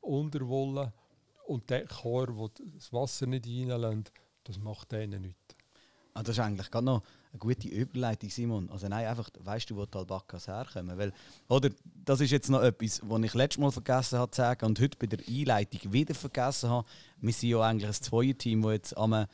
Unterwolle und der Chor, wo das Wasser nicht reinlässt, das macht denen nichts. Ah, das ist eigentlich gerade noch eine gute Überleitung, Simon. Also nein, einfach, weißt du, wo die Albakas herkommen? Weil, oder, das ist jetzt noch etwas, was ich letztes Mal vergessen habe zu sagen und heute bei der Einleitung wieder vergessen habe. Wir sind ja eigentlich ein Zweierteam, das jetzt am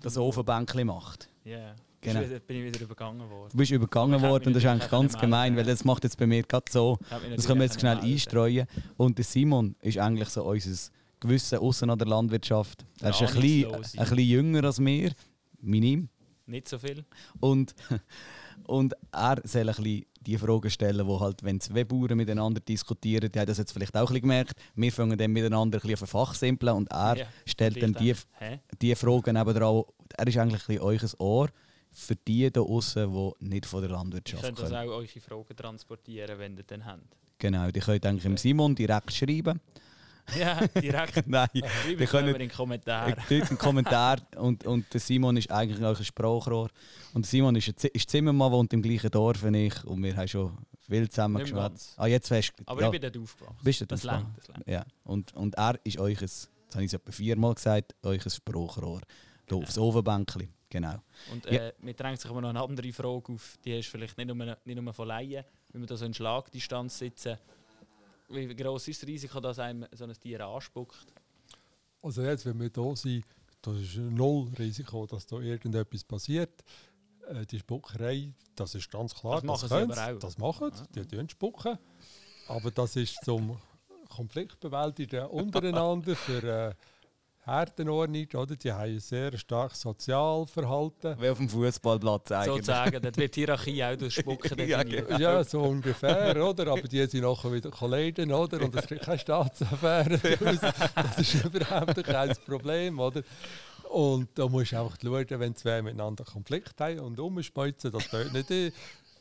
das Ofenbänkchen macht. Ja, yeah. Genau. bin ich wieder übergangen worden. Du bist übergangen worden und das ist eigentlich ganz gemein, weil das macht jetzt bei mir gerade so. Das können wir jetzt schnell einstreuen. Und der Simon ist eigentlich so unser Gewissen außen an der Landwirtschaft. Er ist ein bisschen, ein bisschen jünger als wir, minim. Nicht so viel. Und, und er soll ein bisschen die Fragen stellen, wo halt, wenn zwei Bauern miteinander diskutieren, die haben das jetzt vielleicht auch ein bisschen gemerkt, wir fangen dann miteinander ein bisschen auf ein Fach simpeln und er ja, stellt dann die, die Fragen nebenan. Er ist eigentlich ein bisschen euch Ohr für die da außen, die nicht von der Landwirtschaft kommen. Ihr könnt also auch eure Fragen transportieren, wenn ihr dann habt. Genau, die könnt eigentlich im Simon direkt schreiben. Ja, direkt. Nein, die können in den Kommentar. einen Kommentar und, und der Simon ist eigentlich auch ein Sprachrohr. Und der Simon ist, ist Zimmermann, wohnt im gleichen Dorf wie ich und wir haben schon viel zusammen geschwätzt. Ah, jetzt fest. Aber ja. ich bin dort aufgewachsen. Bist du das langt, das langt. Ja, und, und er ist euch, das habe ich etwa viermal gesagt, euch ein Sprachrohr. Hier aufs Ofenbänkchen. Genau. Und äh, ja. mir drängt sich aber noch eine andere Frage auf, die ist vielleicht nicht nur, nicht nur von Laien, wenn wir da so in Schlagdistanz sitzen. wie groß ist das Risiko, dass einem so ein Tier anspuckt? Also jetzt, wenn wir da sind, da ist null Risiko, dass da irgendetwas passiert. Äh, die Spuckerei, das ist ganz klar. Das machen sie können aber auch. Das machen sie, die tun spucken. Aber das ist zum Konfliktbewältigen untereinander für äh, Herdenordnung, oder? Die haben ein sehr starkes Sozialverhalten. Wie auf dem Fußballplatz eigentlich. Sozusagen, dort wird die Hierarchie auch durch Spucken Ja, definiert. Ja, so ungefähr, oder? Aber die sind nachher wieder Kollegen, oder? Und es gibt keine Staatsaffäre. Das ist überhaupt kein Problem, oder? Und da musst du einfach schauen, wenn zwei miteinander Konflikt haben und umspeuzen, dass du dort nicht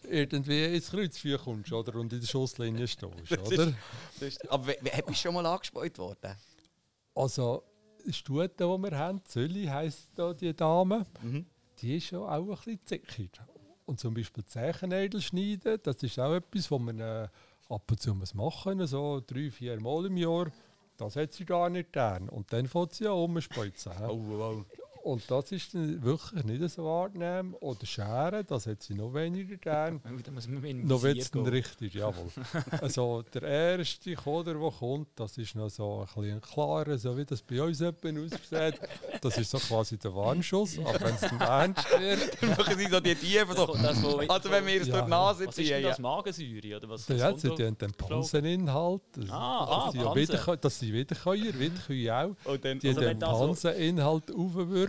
irgendwie ins Kreuzfeuer kommst, oder? Und in der Schusslinie stehst, oder? Das ist- Aber wie- wie- bist du schon mal angespeut worden? Also, Stute, die wir haben, Zölli heisst da die Dame, Mhm. die ist schon auch ein bisschen zickig. Und zum Beispiel Zechennägel schneiden, das ist auch etwas, was man äh, ab und zu muss machen so drei, vier Mal im Jahr. Das hat sie gar nicht gern. Und dann fängt sie an hä? Oh, oh. Und das ist dann wirklich nicht so angenehm. Oder Scheren, das hat sie noch weniger gern. Noch wird es dann richtig, jawohl. also der erste Koder, der kommt, das ist noch so ein bisschen klarer, so wie das bei uns jemand aussieht. Das ist so quasi der Warnschuss. Aber wenn es dann ernst wird, Dann machen sie so die Tiefen so. Also wenn wir es Ja. durch die Nase Was ist denn ziehen. das? Ja. Magensäure? Oder was, was kommt sie da? den, Panseninhalt. Das, Ah, ah, das, sind ja Pansen. Wiederkä- das sind Wiederkäuer, Wiederkühe auch. Und dann, Die Also den wenn das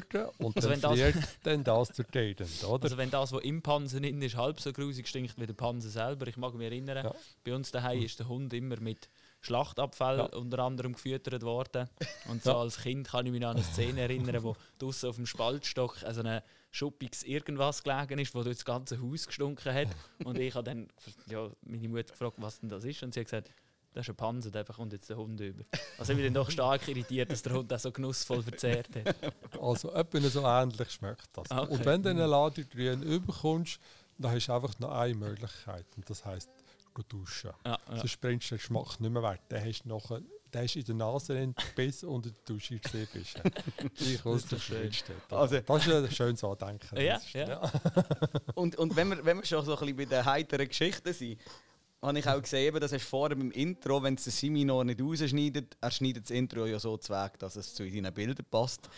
aufwürden und Also dann wenn das- friert dann das zur Tiden, oder? Also wenn das, was im Pansen drin ist, halb so grusig stinkt wie der Pansen selber. Ich mag mich erinnern, Ja. bei uns daheim ist der Hund immer mit Schlachtabfall Ja. unter anderem gefüttert worden. Und so Ja. als Kind kann ich mich an eine Szene erinnern, wo draussen auf dem Spaltstock also ein schuppiges irgendwas gelegen ist, wo durch das ganze Haus gestunken hat. Und ich habe dann ja, meine Mutter gefragt, was denn das ist. Und sie hat gesagt, das ist ein Pansen, da kommt jetzt der Hund über. Also ich bin dann doch stark irritiert, dass der Hund das so genussvoll verzehrt hat. Also etwa so ähnlich schmeckt das. Okay. Und wenn du einen Ladegrün überkommst, dann hast du einfach noch eine Möglichkeit. Und das heisst, duschen. Ja, ja. Sonst bringst du den Geschmack nicht mehr weg. Den hast du nachher, hast du in der Nase drin, bis unter der Dusche gesehen bist. Ich ist doch das schön. steht. Also- das ist ein schönes Andenken. Ja, ist- ja. Und, und wenn, wir, wenn wir schon so ein bisschen bei den heiteren Geschichten sind, habe ich auch gesehen, eben, das hast du vorher beim Intro, wenn es noch nicht rausschneidet, er schneidet das Intro ja so Weg, dass es zu seinen Bildern passt.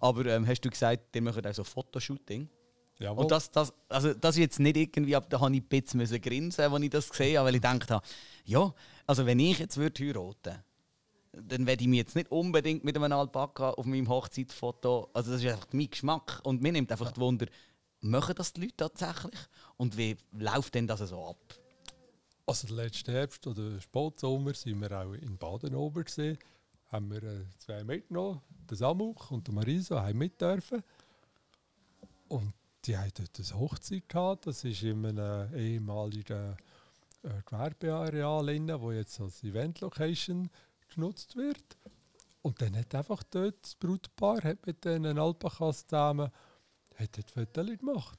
Aber ähm, hast du gesagt, ihr macht auch so Fotoshooting? Jawohl. Und das, das, also das ist jetzt nicht irgendwie, aber da habe ich ein bisschen müssen grinsen, als ich das gesehen habe, weil ich gedacht habe, ja, also wenn ich jetzt würde heiraten dann werde ich mich jetzt nicht unbedingt mit einem Alpaka auf meinem Hochzeitsfoto, also das ist einfach mein Geschmack und mir nimmt einfach die Wunder, machen das die Leute tatsächlich und wie läuft denn das so ab? Also letzten Herbst oder Spätsommer sind wir auch in Baden-Ober gesehen. Haben wir äh, zwei mitgenommen, den Samuk und den Marisa, haben mit dürfen. Und die haben dort eine Hochzeit gehabt. Das ist in einem ehemaligen äh, Gewerbeareal, inne, wo jetzt als Event-Location genutzt wird. Und dann hat einfach dort das Brautpaar hat mit den Alpakas zusammen hat dort Fotos gemacht.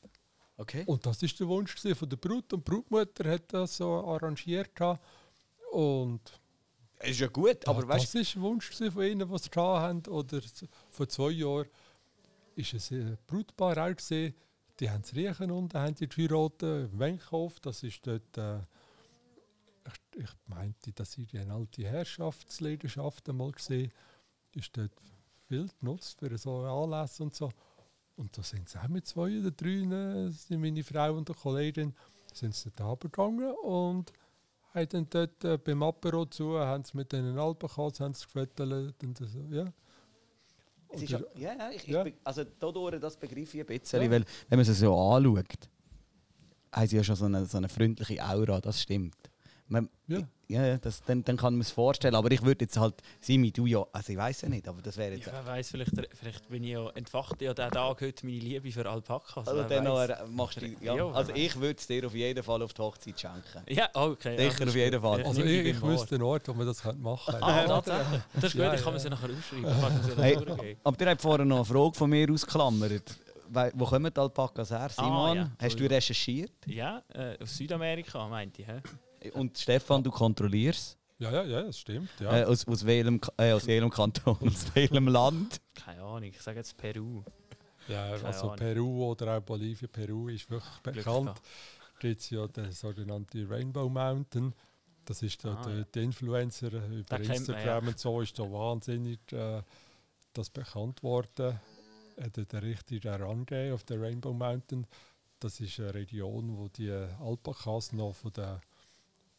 Okay. Und das ist der Wunsch gewesen von der Brut. Und die Brutmutter hat das so arrangiert und ist ja gut, aber das, weißt das ist ein Wunsch gewesen von ihnen, was sie gehabt haben. Oder vor zwei Jahren ist es ein Brutpaar auch gesehen, die haben es riechen und haben die geheiratet im Wenkhof, das ist dort äh, ich, ich meinte, dass ich eine alte Herrschaftsleidenschaft einmal gesehen ist dort viel genutzt für so Anlässe und so. Und da sind sie auch mit zwei oder drei, sind meine Frau und eine Kollegin, sind sie dort runtergegangen und haben dann dort äh, beim Apero zu, haben sie mit den Alpenkatzen haben sie gefüttert und so, ja. Es ist ja, ja, ich, Ja. Ich, also dadurch, das begreife ich ein bisschen, Ja. weil wenn man sie so anschaut, haben sie ja schon so eine, so eine freundliche Aura, das stimmt. Man, Ja. ja, ja, das, dann, dann kann man es vorstellen, aber ich würde jetzt halt, Simi, du ja, also ich weiß ja nicht, aber das wäre jetzt... Ja, wer weiß, vielleicht, vielleicht bin ich ja entfacht ja der Tag heute meine Liebe für Alpakas. also wer dann noch, machst du, ja, Ja, also ich würde es dir auf jeden Fall auf die Hochzeit schenken. Ja, okay. Sicher, das auf jeden. Fall. Ja, Also ich, ich wüsste den Ort, wo man das könnte machen könnte. Ah, tatsächlich. Das ist gut, Ja, ich kann ja. mir sie nachher aufschreiben. Hey, aber ihr habt vorher noch eine Frage von mir ausgeklammert. Wei- Wo kommen die Alpakas her, Simon? Ah, ja. Hast du recherchiert? Ja, äh, aus Südamerika, meinte ich. Und Stefan, du kontrollierst? Ja, ja, ja, das stimmt. Ja. Äh, aus, aus, welchem, äh, aus welchem Kanton? aus welchem Land? Keine Ahnung, ich sage jetzt Peru. ja, keine also Ahnung. Peru oder auch Bolivien. Peru ist wirklich Glück bekannt. Da gibt es ja den sogenannten Rainbow Mountain. Das ist da, Ah, der, ja. der Influencer über kennt man, Instagram ja. und so ist da wahnsinnig äh, das bekannt worden. Er hat den richtigen herangegeben auf der Rainbow Mountain. Das ist eine Region, wo die Alpakas noch von den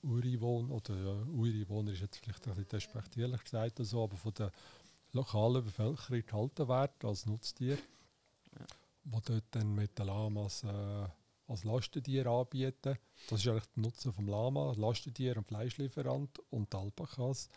Ureinwohnern, oder ja, Ureinwohner ist jetzt vielleicht ein bisschen despektierlich gesagt, oder so, aber von der lokalen Bevölkerung gehalten werden als Nutztier. Ja. Wo dort dann mit den Lamas äh, als Lastentier anbieten. Das ist eigentlich der Nutzen vom Lama, Lastentier und Fleischlieferant und die Alpakas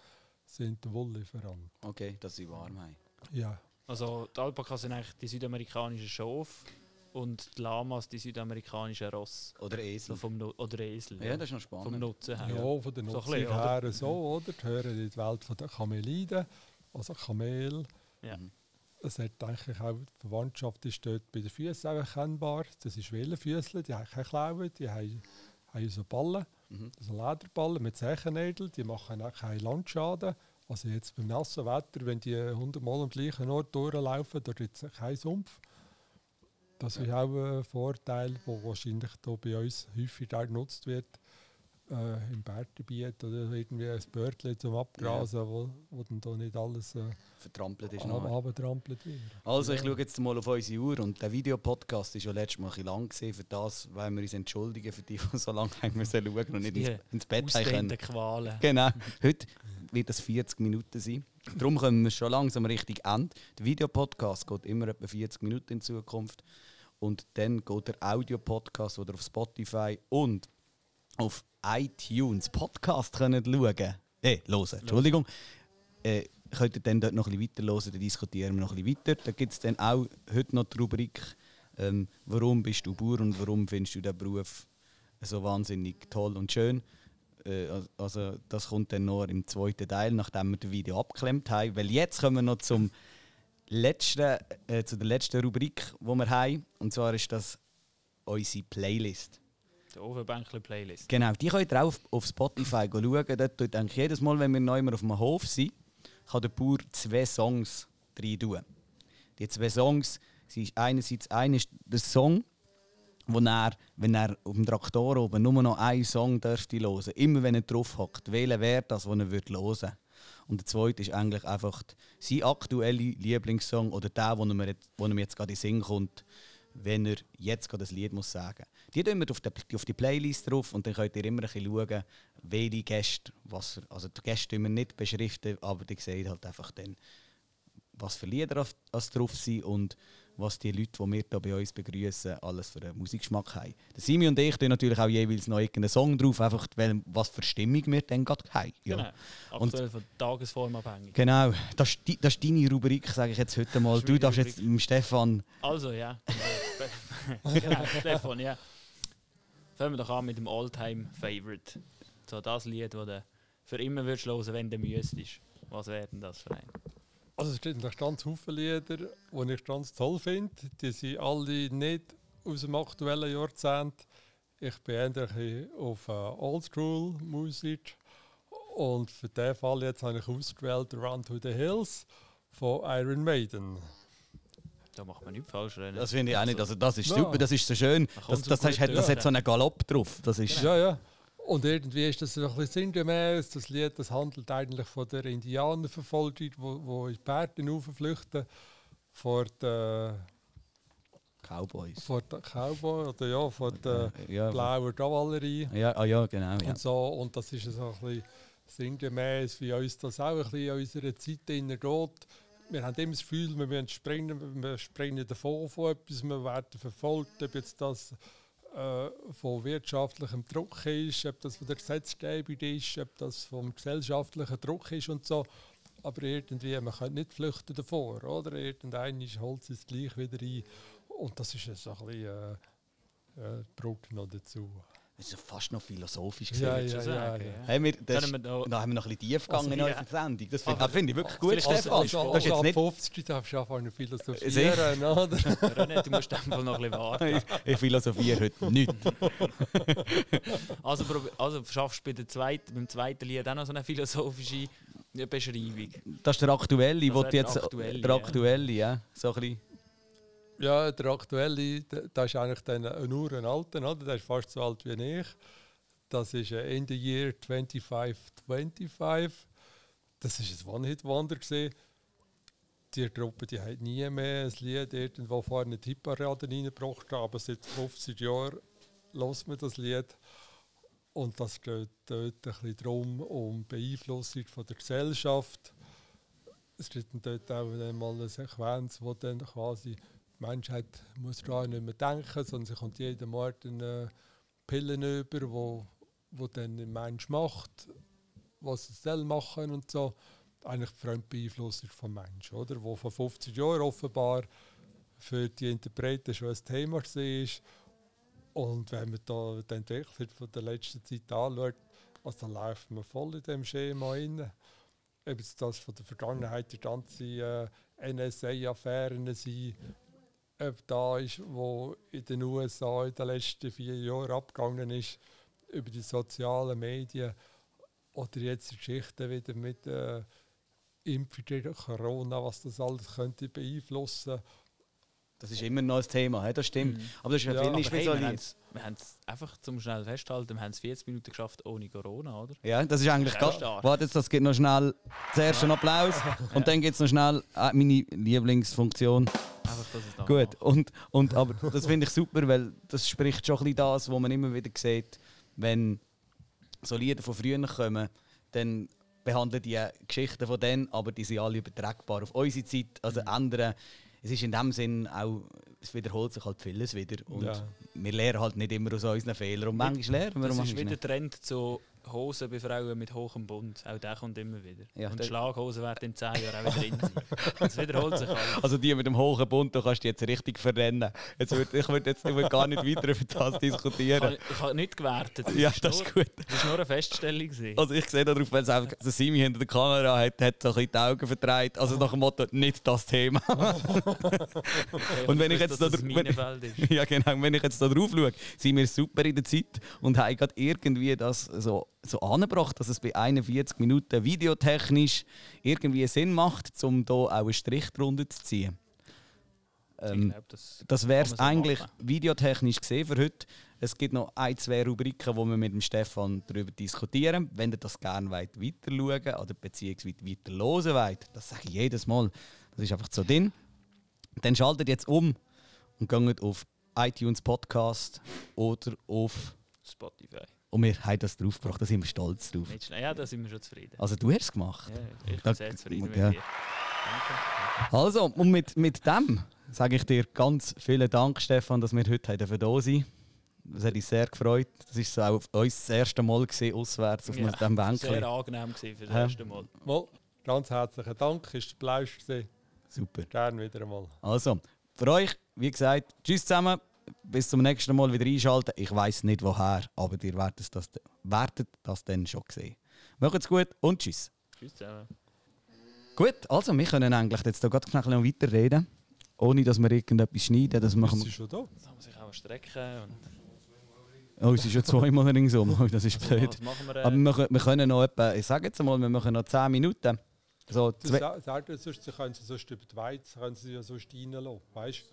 sind der Wolllieferant. Okay, dass sie warm haben. Ja, Also die Alpakas sind eigentlich die südamerikanischen Schafe und die Lamas die südamerikanischen Ross. Oder So Esel. vom nu oder Esel. Ja, das ist noch vom spannend. Nutzen ja. her. von der So ein Nutzung bisschen, oder? her so, oder? Die hören in die Welt der Kameliden, also Kamel. Ja. Mhm. Es hat eigentlich auch, die Verwandtschaft ist dort bei den Füßen auch erkennbar. Das ist Wellenfüßle, die haben keine Klauen, die haben, haben so Ballen, Mhm. also Lederballen mit Zechennädeln, die machen auch keinen Landschaden. Also jetzt beim nassen Wetter, wenn die 100 Mal am gleichen Ort durchlaufen, da gibt es keinen Sumpf. Das ist auch ein Vorteil, der wahrscheinlich hier bei uns häufig auch genutzt wird. Äh, Im Berggebiet oder irgendwie ein Börtchen zum Abgrasen, wo, wo dann da nicht alles äh, Vertrampelt ist ab- noch. abgetrampelt wird. Also, ich schaue jetzt mal auf unsere Uhr und der Videopodcast ist ja letztes Mal ein bisschen lang gewesen. Für das wollen wir uns entschuldigen, für die, die so lange haben müssen schauen und nicht ins, Die ins Bett können. Qualen. Genau. Heute wird das 40 Minuten sein. Darum kommen wir schon langsam richtig Ende. Der Videopodcast geht immer etwa 40 Minuten in Zukunft. Und dann geht der Audio-Podcast oder auf Spotify und auf iTunes Podcast können schauen. Eh, hören, Entschuldigung. Äh, könnt ihr dann dort noch ein bisschen weiterhören, dann diskutieren wir noch ein bisschen weiter. Da gibt es dann auch heute noch die Rubrik ähm, «Warum bist du Bauer und warum findest du den Beruf so wahnsinnig toll und schön?» Äh, al- Also das kommt dann noch im zweiten Teil, nachdem wir das Video abgeklemmt haben. Weil jetzt kommen wir noch zum letzten, äh, zu der letzten Rubrik, die wir haben. Und zwar ist das unsere Playlist. Die Ofenbänkle-Playlist. Genau, die könnt ihr auch auf, auf Spotify schauen. Dort tut eigentlich jedes Mal, wenn wir neu auf dem Hof sind, kann der Bauer zwei Songs rein tun. Die zwei Songs, sie ist einerseits einer ist der Song, wo er, wenn er auf dem Traktor oben nur noch einen Song dürfte hören, immer wenn er drauf hockt, wählen wäre das, was er würde hören Und der zweite ist eigentlich einfach sein aktueller Lieblingssong oder der, wo mir jetzt, wo jetzt gerade in den Sinn kommt, wenn er jetzt gerade das Lied muss sagen. Die tun wir auf die, auf die Playlist drauf und dann könnt ihr immer ein bisschen schauen, welche Gäste, was also die Gäste wir nicht beschriften, aber die sehen halt einfach dann, was für Lieder als drauf sind und was die Leute, die wir hier bei uns begrüßen, alles für einen Musikgeschmack haben. Der Simi und ich tun natürlich auch jeweils noch irgendeinen Song drauf, einfach weil, was für Stimmung wir dann gerade haben. Ja. Genau. Aktuell von der Tagesform abhängig. Genau, das ist, die- das ist deine Rubrik, sage ich jetzt heute mal. Du darfst jetzt dem Stefan. Also, ja. genau, Stefan, ja. Fangen wir doch an mit dem All-Time-Favorite. So das Lied, das du für immer würdest hören, wenn du müsstest. Was wäre denn das für ein? Also es sind noch ganz viele Lieder, die ich ganz toll finde. Die sind alle nicht aus dem aktuellen Jahrzehnt. Ich bin bisschen auf äh, Oldschool-Musik. Und für diesen Fall jetzt habe ich ausgewählt Run to the Hills von Iron Maiden. Da macht man nichts falsch. René. Das finde ich auch nicht. Also das ist Ja. super, das ist so schön. Da Das, das, das, hat, das hat Hören. so einen Galopp drauf. Das ist, Ja, ja. Und irgendwie ist das ein bisschen sinngemäß. Das Lied das handelt eigentlich von der Indianerverfolgung, wo, wo in die Berge flüchten vor der, Cowboys. vor der Cowboy oder ja, vor der ja, blauen Kavallerie. ja, ah, ja, genau. Ja. Und, so, und das ist so ein bisschen sinngemäß, wie uns das auch ein bisschen in unserer Zeit geht. Wir haben immer das Gefühl, wir müssen springen, wir springen davon von etwas, wir werden verfolgt, ob jetzt das äh, von wirtschaftlichem Druck ist, ob das von der Gesetzgebung ist, ob das vom gesellschaftlichen Druck ist und so. Aber irgendwie, man kann nicht flüchten davor, oder? Irgendein holt es gleich wieder ein. Und das ist so ein bisschen äh, äh, noch dazu. Das ist ja fast noch philosophisch. Ja, gewesen. Ja, ja, ja. Haben wir, das, Können wir da- da haben wir noch ein bisschen tief gegangen in Also, ja. unserer Sendung. Das finde find ich wirklich gut, ist Stefan. ein bisschen Das ist jetzt nicht, 50 darfst du anfangen philosophieren, oder? René, du musst einfach noch ein bisschen warten. ich, ich philosophiere heute nicht. Also, also schaffst du bei der zweiten, beim zweiten Lied auch noch so eine philosophische Beschreibung. Das ist der aktuelle, Das du jetzt, der aktuelle, der ja. aktuelle, ja. So ein bisschen. Ja, der aktuelle, der- ist eigentlich dann ein alter, der ist fast so alt wie ich. Das ist äh, in the year 2525. Das ist ein One-Hit-Wonder gesehen. Die Gruppe die hat nie mehr ein Lied irgendwo vorne eine Tipparade reingebracht, aber seit 50 Jahren hört man das Lied. Und das geht dort ein bisschen darum, um Beeinflussung von der Gesellschaft. Es gibt dort auch mal eine Sequenz, wo dann quasi die Menschheit muss gar nicht mehr denken, sondern sie kommt jeden Morgen eine Pillen über, wo, wo dann der Mensch macht, was er soll machen und so. Eigentlich die Fremdbeeinflussung vom Menschen, oder? Wo vor 50 Jahren offenbar für die Interpreten schon ein Thema war. Und wenn man da die Entwicklung von der letzten Zeit anschaut, also läuft man voll in dem Schema rein. Eben das von der Vergangenheit, die ganze äh, NSA-Affären sind, da ist, wo in den USA in den letzten vier Jahren abgegangen ist, über die sozialen Medien oder jetzt die Geschichte wieder mit äh, Impfung gegen Corona, was das alles könnte beeinflussen. Das ist immer noch ein Thema, das stimmt. Mhm. Aber das ist ja, Ja, viel nicht hey, so wir haben es einfach zum schnell festhalten, wir haben es 40 Minuten geschafft ohne Corona, oder? Ja, das ist eigentlich Ja, stark. Warte, jetzt, das gibt noch schnell zuerst einen Applaus und dann gibt es noch schnell äh, meine Lieblingsfunktion. Einfach, dass es da Gut, und, und, aber das finde ich super, weil das spricht schon ein bisschen das, was man immer wieder sieht, wenn so Lieder von früher kommen, dann behandeln die Geschichten von denen, aber die sind alle übertragbar auf unsere Zeit, also ändern. Es ist in dem Sinn auch, es wiederholt sich halt vieles wieder und Ja. wir lernen halt nicht immer aus unseren Fehlern und manchmal lernen wir Das ist wieder nicht. Trend zu Hosen bei Frauen mit hohem Bund. Auch der kommt immer wieder. Ja, und Schlaghosen werden in 10 Jahren auch wieder drin sein. Das wiederholt sich alles. Also die mit dem hohen Bund, du kannst die jetzt richtig verrennen. Jetzt würd, ich würde jetzt ich würd gar nicht weiter über das diskutieren. ich habe nicht gewertet. Ja, ist das nur, ist gut. Das war nur eine Feststellung. gewesen. Also ich sehe darauf, wenn es einfach der Simi hinter der Kamera hat, hat so ein bisschen die Augen verdreht. Also nach dem Motto, nicht das Thema. Okay, und wenn ich jetzt da das ist. ja genau, wenn ich jetzt da drauf schaue, sind wir super in der Zeit und haben gerade irgendwie das so, so angebracht, dass es bei 41 Minuten videotechnisch irgendwie Sinn macht, um da auch einen Strich drunter zu ziehen. Ähm, glaube, das Das wäre es so eigentlich machen. videotechnisch gesehen für heute. Es gibt noch ein, zwei Rubriken, wo wir mit dem Stefan darüber diskutieren. Wenn ihr das gerne wollt, weiter schauen oder beziehungsweise weiter hören wollt, das sage ich jedes Mal, das ist einfach so drin. Dann schaltet jetzt um und geht auf iTunes Podcast oder auf. Spotify. Und wir haben das draufgebracht, da sind wir stolz drauf. Ja, da sind wir schon zufrieden. Also, du hast es gemacht. Ja, ich bin sehr zufrieden mit dir. Danke. Also, und mit, mit dem sage ich dir ganz vielen Dank, Stefan, dass wir heute hier sind. Das hat uns sehr gefreut. Das war so auch uns das erste Mal gewesen, auswärts auf Ja, diesem Sehr Bänkchen. angenehm gewesen für das Ja. erste Mal. Mal, ganz herzlichen Dank, Plausch gewesen. Super. Gerne wieder einmal. Also, für euch, wie gesagt, tschüss zusammen. Bis zum nächsten Mal wieder einschalten. Ich weiß nicht woher, aber ihr werdet das, werdet das dann schon sehen. Macht's gut und tschüss. Tschüss zusammen. Gut, also wir können eigentlich jetzt hier gerade noch weiterreden, ohne dass wir irgendetwas schneiden. Das machen Ist wir sie schon da? Jetzt haben wir sich auch strecken. Und Oh, es ist schon zweimal ringsum. Oh, das ist blöd. was machen wir? Äh, Aber wir, können- wir können noch etwa, ich sage jetzt mal, wir machen noch 10 Minuten. So, zwei, sonst, sie können sie sonst über die Weiz können sie ja sonst reinlassen. Weißt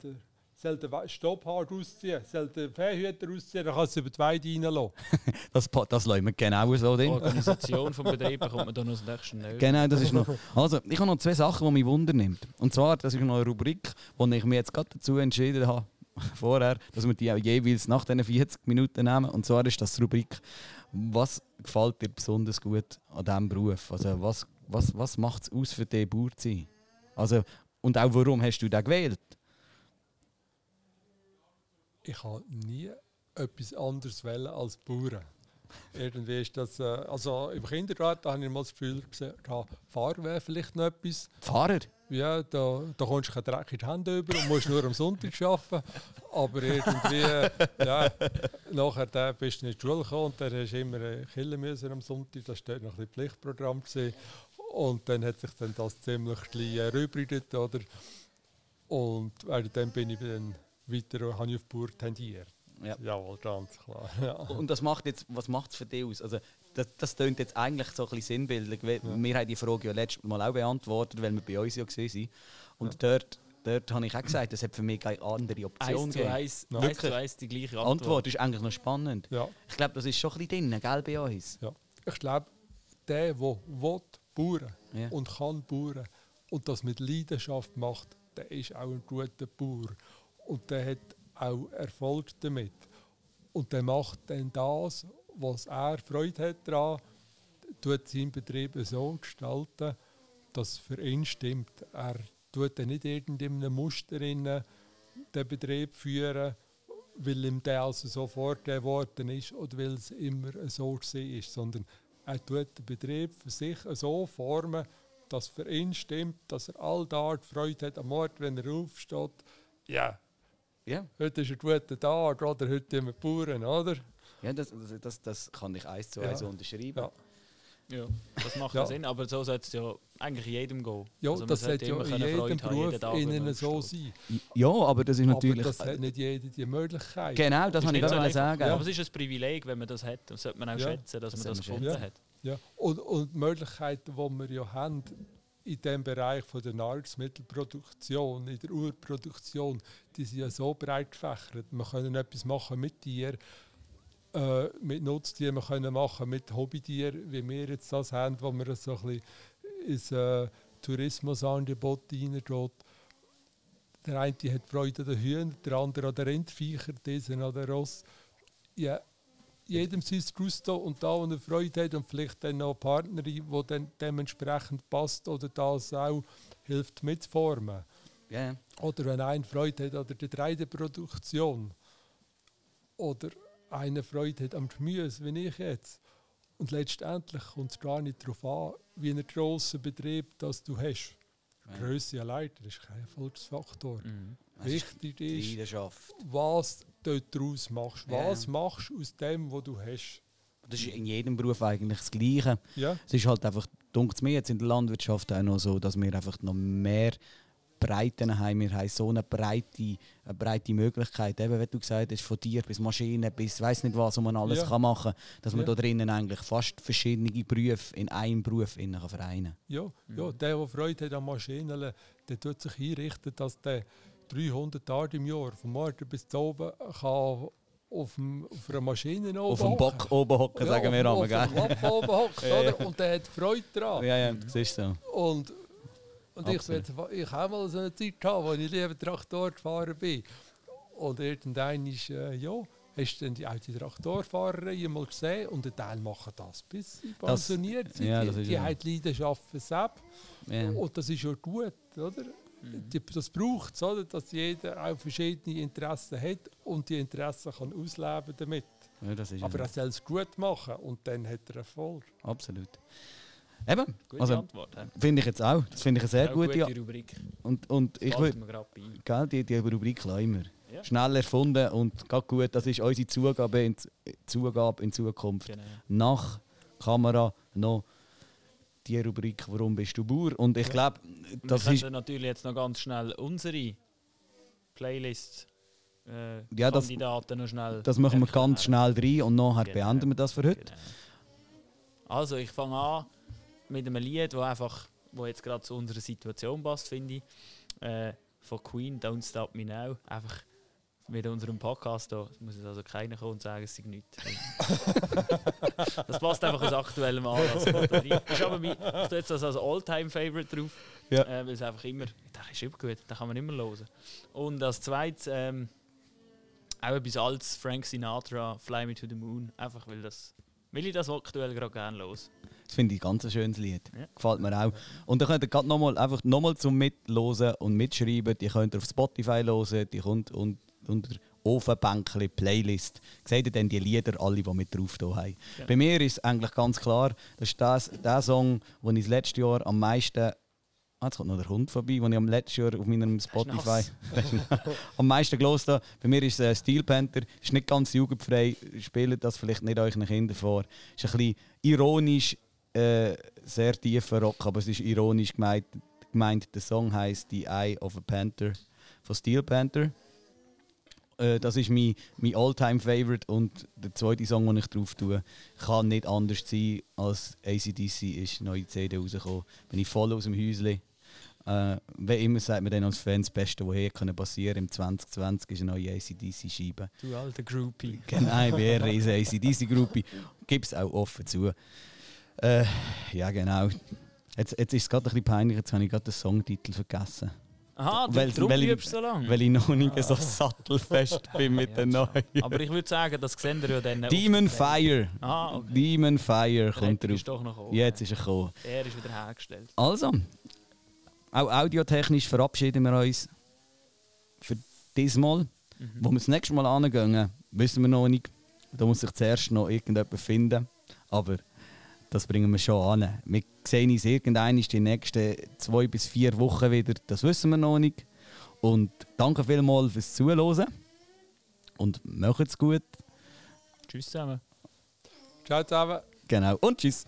du? Soll We- Stopphard ausziehen, soll der Fähhüter ausziehen, dann kannst du über die Weide reinlassen. das, das lassen wir genau so drin. Organisation vom Betrieb bekommt man dann noch das nächste nicht. Genau, das ist noch. Also, ich habe noch zwei Sachen, die mich wundern nimmt. Und zwar, das ist noch eine Rubrik, wo ich mich jetzt gerade dazu entschieden habe, vorher, dass wir die auch jeweils nach diesen 40 Minuten nehmen. Und zwar ist das die Rubrik, was gefällt dir besonders gut an diesem Beruf? Also, was, was, was macht es aus für dich, Bauer zu sein? Also, und auch, warum hast du den gewählt? Ich habe nie etwas anderes wählen als Bauern. Irgendwie ist das, äh, also im Kindergarten habe ich mal das Gefühl, Fahren wäre vielleicht noch etwas. Pfarrer? Ja, da, da kommst du keinen Dreck in die Hände über und musst nur am Sonntag arbeiten. Aber irgendwie, ja, nachher da bist du in die Schule gekommen und dann hast du immer äh, killen müssen am Sonntag. Das war noch ein Pflichtprogramm. Gewesen. Und dann hat sich dann das ziemlich erübrigt, oder? Und äh, dann bin ich dann weiter, habe ich auf die Bauer tendiert. Ja. Jawohl, ganz klar. Ja. Und das macht jetzt, was macht es für dich aus? Also, das, das klingt jetzt eigentlich so ein bisschen sinnbildlich. weil Wir haben die Frage ja letztes Mal auch beantwortet, weil wir bei uns ja sind. Und dort dort habe ich auch gesagt, das hat für mich keine andere Option Eins zu gegeben. eins, Ja. eins zu eins die gleiche Die Antwort. Antwort ist eigentlich noch spannend. Ja, Ich glaube, das ist schon ein bisschen drin, gell, bei uns? ja. Ich glaube, der, der will Bauern Ja. und kann Bauern und das mit Leidenschaft macht, der ist auch ein guter Bauer. Und der hat auch Erfolg damit. Und der macht dann das, was er Freude hat daran, tut seinen Betrieb so gestalten, dass es für ihn stimmt. Er tut dann nicht irgendeinem Muster in den Betrieb führen, weil ihm der also so vorgegeben worden ist oder weil es immer so gewesen ist, sondern er tut den Betrieb für sich so formen, dass für ihn stimmt, dass er all da Freude hat am Morgen, wenn er aufsteht. Ja, Ja, heute ist ein guter Tag oder heute sind wir Bauern, oder? ja das, das, das, das kann ich eins zu Ja. eins unterschreiben. Ja. Ja, das macht Ja. ja. Sinn, aber so sollte es ja eigentlich jedem gehen. Ja, Also das sollte ja immer in jedem haben, Beruf wenn innen so sein. Ja, aber das ist natürlich. Aber das hat nicht jeder die Möglichkeit. genau, das habe ich so gerade einfach. sagen. Aber es ist ein Privileg, wenn man das hat. Das sollte man auch Ja. schätzen, dass Das man das gefunden hat. Ja. Und, und die Möglichkeiten, die wir ja haben in dem Bereich von der Nahrungsmittelproduktion, in der Urproduktion, die sind ja so breit gefächert. Wir können etwas machen mit Tieren, äh, mit Nutztieren, wir können machen mit Hobbytieren, wie wir jetzt das haben, wo wir so ein bisschen ins äh, Tourismusangebot reingeht. Der eine hat Freude an den Hühnern, der andere an den Rindviechern, dieser an den Ross. Ja, jedem sein Gusto und da, wo er Freude hat und vielleicht dann noch eine Partnerin, die dann dementsprechend passt oder das auch hilft mitzuformen. Ja, ja. Oder wenn einer Freude hat an der Getreideproduktion oder einer Freude hat am Gemüse, wie ich jetzt. Und letztendlich kommt es gar nicht darauf an, wie ein grosser Betrieb das du hast. Ja. Grösse allein das ist kein Erfolgsfaktor. Mhm. Wichtig die ist, Leidenschaft. was du daraus machst. Ja. Was machst du aus dem, was du hast? Das ist in jedem Beruf eigentlich das Gleiche. Ja, Es ist halt einfach, dunkt mir jetzt in der Landwirtschaft auch noch so, dass wir einfach noch mehr Breiten haben. Wir haben so eine breite, eine breite Möglichkeit, eben, wie du gesagt hast, von Tier bis Maschinen bis weiß nicht was, wo man alles Ja. kann machen kann, dass man Ja. da drinnen eigentlich fast verschiedene Berufe in einem Beruf innen kann vereinen ja, ja. Der, der Freude hat an Maschinen, der tut sich einrichten, dass der 300 Tage im Jahr, von morgen bis zu oben, kann auf, dem, auf einer Maschine Auf dem Bock oben hocken, sagen wir auf, einmal, auf dem gell? Lappen oben Ja, ja. oder? Und der hat Freude daran. Ja, ja, das ist so. Und, und ich, ich habe mal so eine Zeit gehabt, wo ich lieber Traktor gefahren bin. Und irgendwann ist, äh, ja, hast du dann die, auch die Traktorfahrer mal gesehen und ein Teil machen das, bis sie pensioniert sind. ja, die die ja- haben die Leidenschaft für selbst. Ja. Und das ist ja gut, oder? Die, das braucht es, oder? Dass jeder auch verschiedene Interessen hat und die Interessen kann ausleben damit. Ja, das ist Aber er soll es gut machen und dann hat er Erfolg. absolut. Eben, Gute also finde ich jetzt auch. Das finde ich eine sehr gute. gute Rubrik. Und, und ich würde, mir gerade bei. gell, die, die Rubrik lassen wir. Ja. Schnell erfunden und geht gut. Das ist unsere Zugabe in, Zugabe in Zukunft. Genau. Nach Kamera noch die Rubrik «Warum bist du Bauer?» Und ich glaube, das wir ist... natürlich jetzt noch ganz schnell unsere Playlist äh, Ja, das- Kandidaten noch schnell Das machen wir ganz schnell rein und nachher Genau. beenden wir das für heute. Genau. Also ich fange an mit einem Lied, wo einfach, wo jetzt gerade zu unserer Situation passt, finde ich. Äh, von Queen, Don't Stop Me Now. Einfach mit unserem Podcast da muss jetzt also keiner kommen und sagen, es sei nichts. das passt einfach aus aktuellem Anlass. ich tue jetzt das als All-Time-Favorite drauf. Ja. Äh, weil es einfach immer, das ist immer gut, da kann man immer hören. Und als zweites ähm, auch etwas als Frank Sinatra, Fly Me to the Moon. Einfach weil das, weil ich das aktuell gerade gerne los. Das finde ich ein ganz schönes Lied. Ja. Gefällt mir auch. Und dann könnt ihr gerade nochmal einfach nochmal zum Mitlosen und Mitschreiben. Die könnt ihr auf Spotify hören, die kommt un unter Ofenbänkli Playlist. Seht ihr dann die Lieder alle, die mit drauf da haben. Genau. Bei mir ist eigentlich ganz klar, das ist das, der Song, den ich das letzte Jahr am meisten Ah, jetzt kommt noch der Hund vorbei, den ich am letzten Jahr auf meinem Spotify am meisten gelost habe. Bei mir ist es äh, Steel Panther. Ist nicht ganz jugendfrei. Spielt das vielleicht nicht euren Kindern vor. Ist ein bisschen ironisch, äh, sehr tiefer Rock, aber es ist ironisch gemeint. gemeint. Der Song heißt The Eye of a Panther von Steel Panther. Äh, das ist mein, mein All-Time Favorite und der zweite Song, den ich drauf tue, kann nicht anders sein als ACDC ist neue CD rausgekommen. Bin ich voll aus dem Häuschen. Äh, wie immer sagt man dann als Fan, das Beste, was hier können passieren im 2020 ist eine neue ACDC-Scheibe. Du alter Groupie. Genau, ich bin eher eine ACDC-Gruppe. Gibt es auch offen zu. Äh, ja, genau. Jetzt, jetzt ist es gerade ein bisschen peinlich, jetzt habe ich gerade den Songtitel vergessen. Aha, Weil- darum weil ich- übst so lange. Weil ich noch nicht so sattelfest bin mit Ja, den neuen. Aber ich würde sagen, das sehen wir ja dann. Demon Fire. Ah, okay. Demon Fire kommt drauf. ist doch noch gekommen. Jetzt ist er gekommen. Er ist wieder hergestellt. Also, auch audiotechnisch verabschieden wir uns für diesmal. Mhm. Wo wir das nächste Mal angehen, wissen wir noch nicht. Da muss sich zuerst noch irgendjemand finden. Aber das bringen wir schon an. Wir sehen uns irgendwann die nächsten zwei bis vier Wochen wieder. Das wissen wir noch nicht. Und danke vielmals fürs Zuhören. Und macht's gut. Tschüss zusammen. Ciao zusammen. Genau. Und tschüss.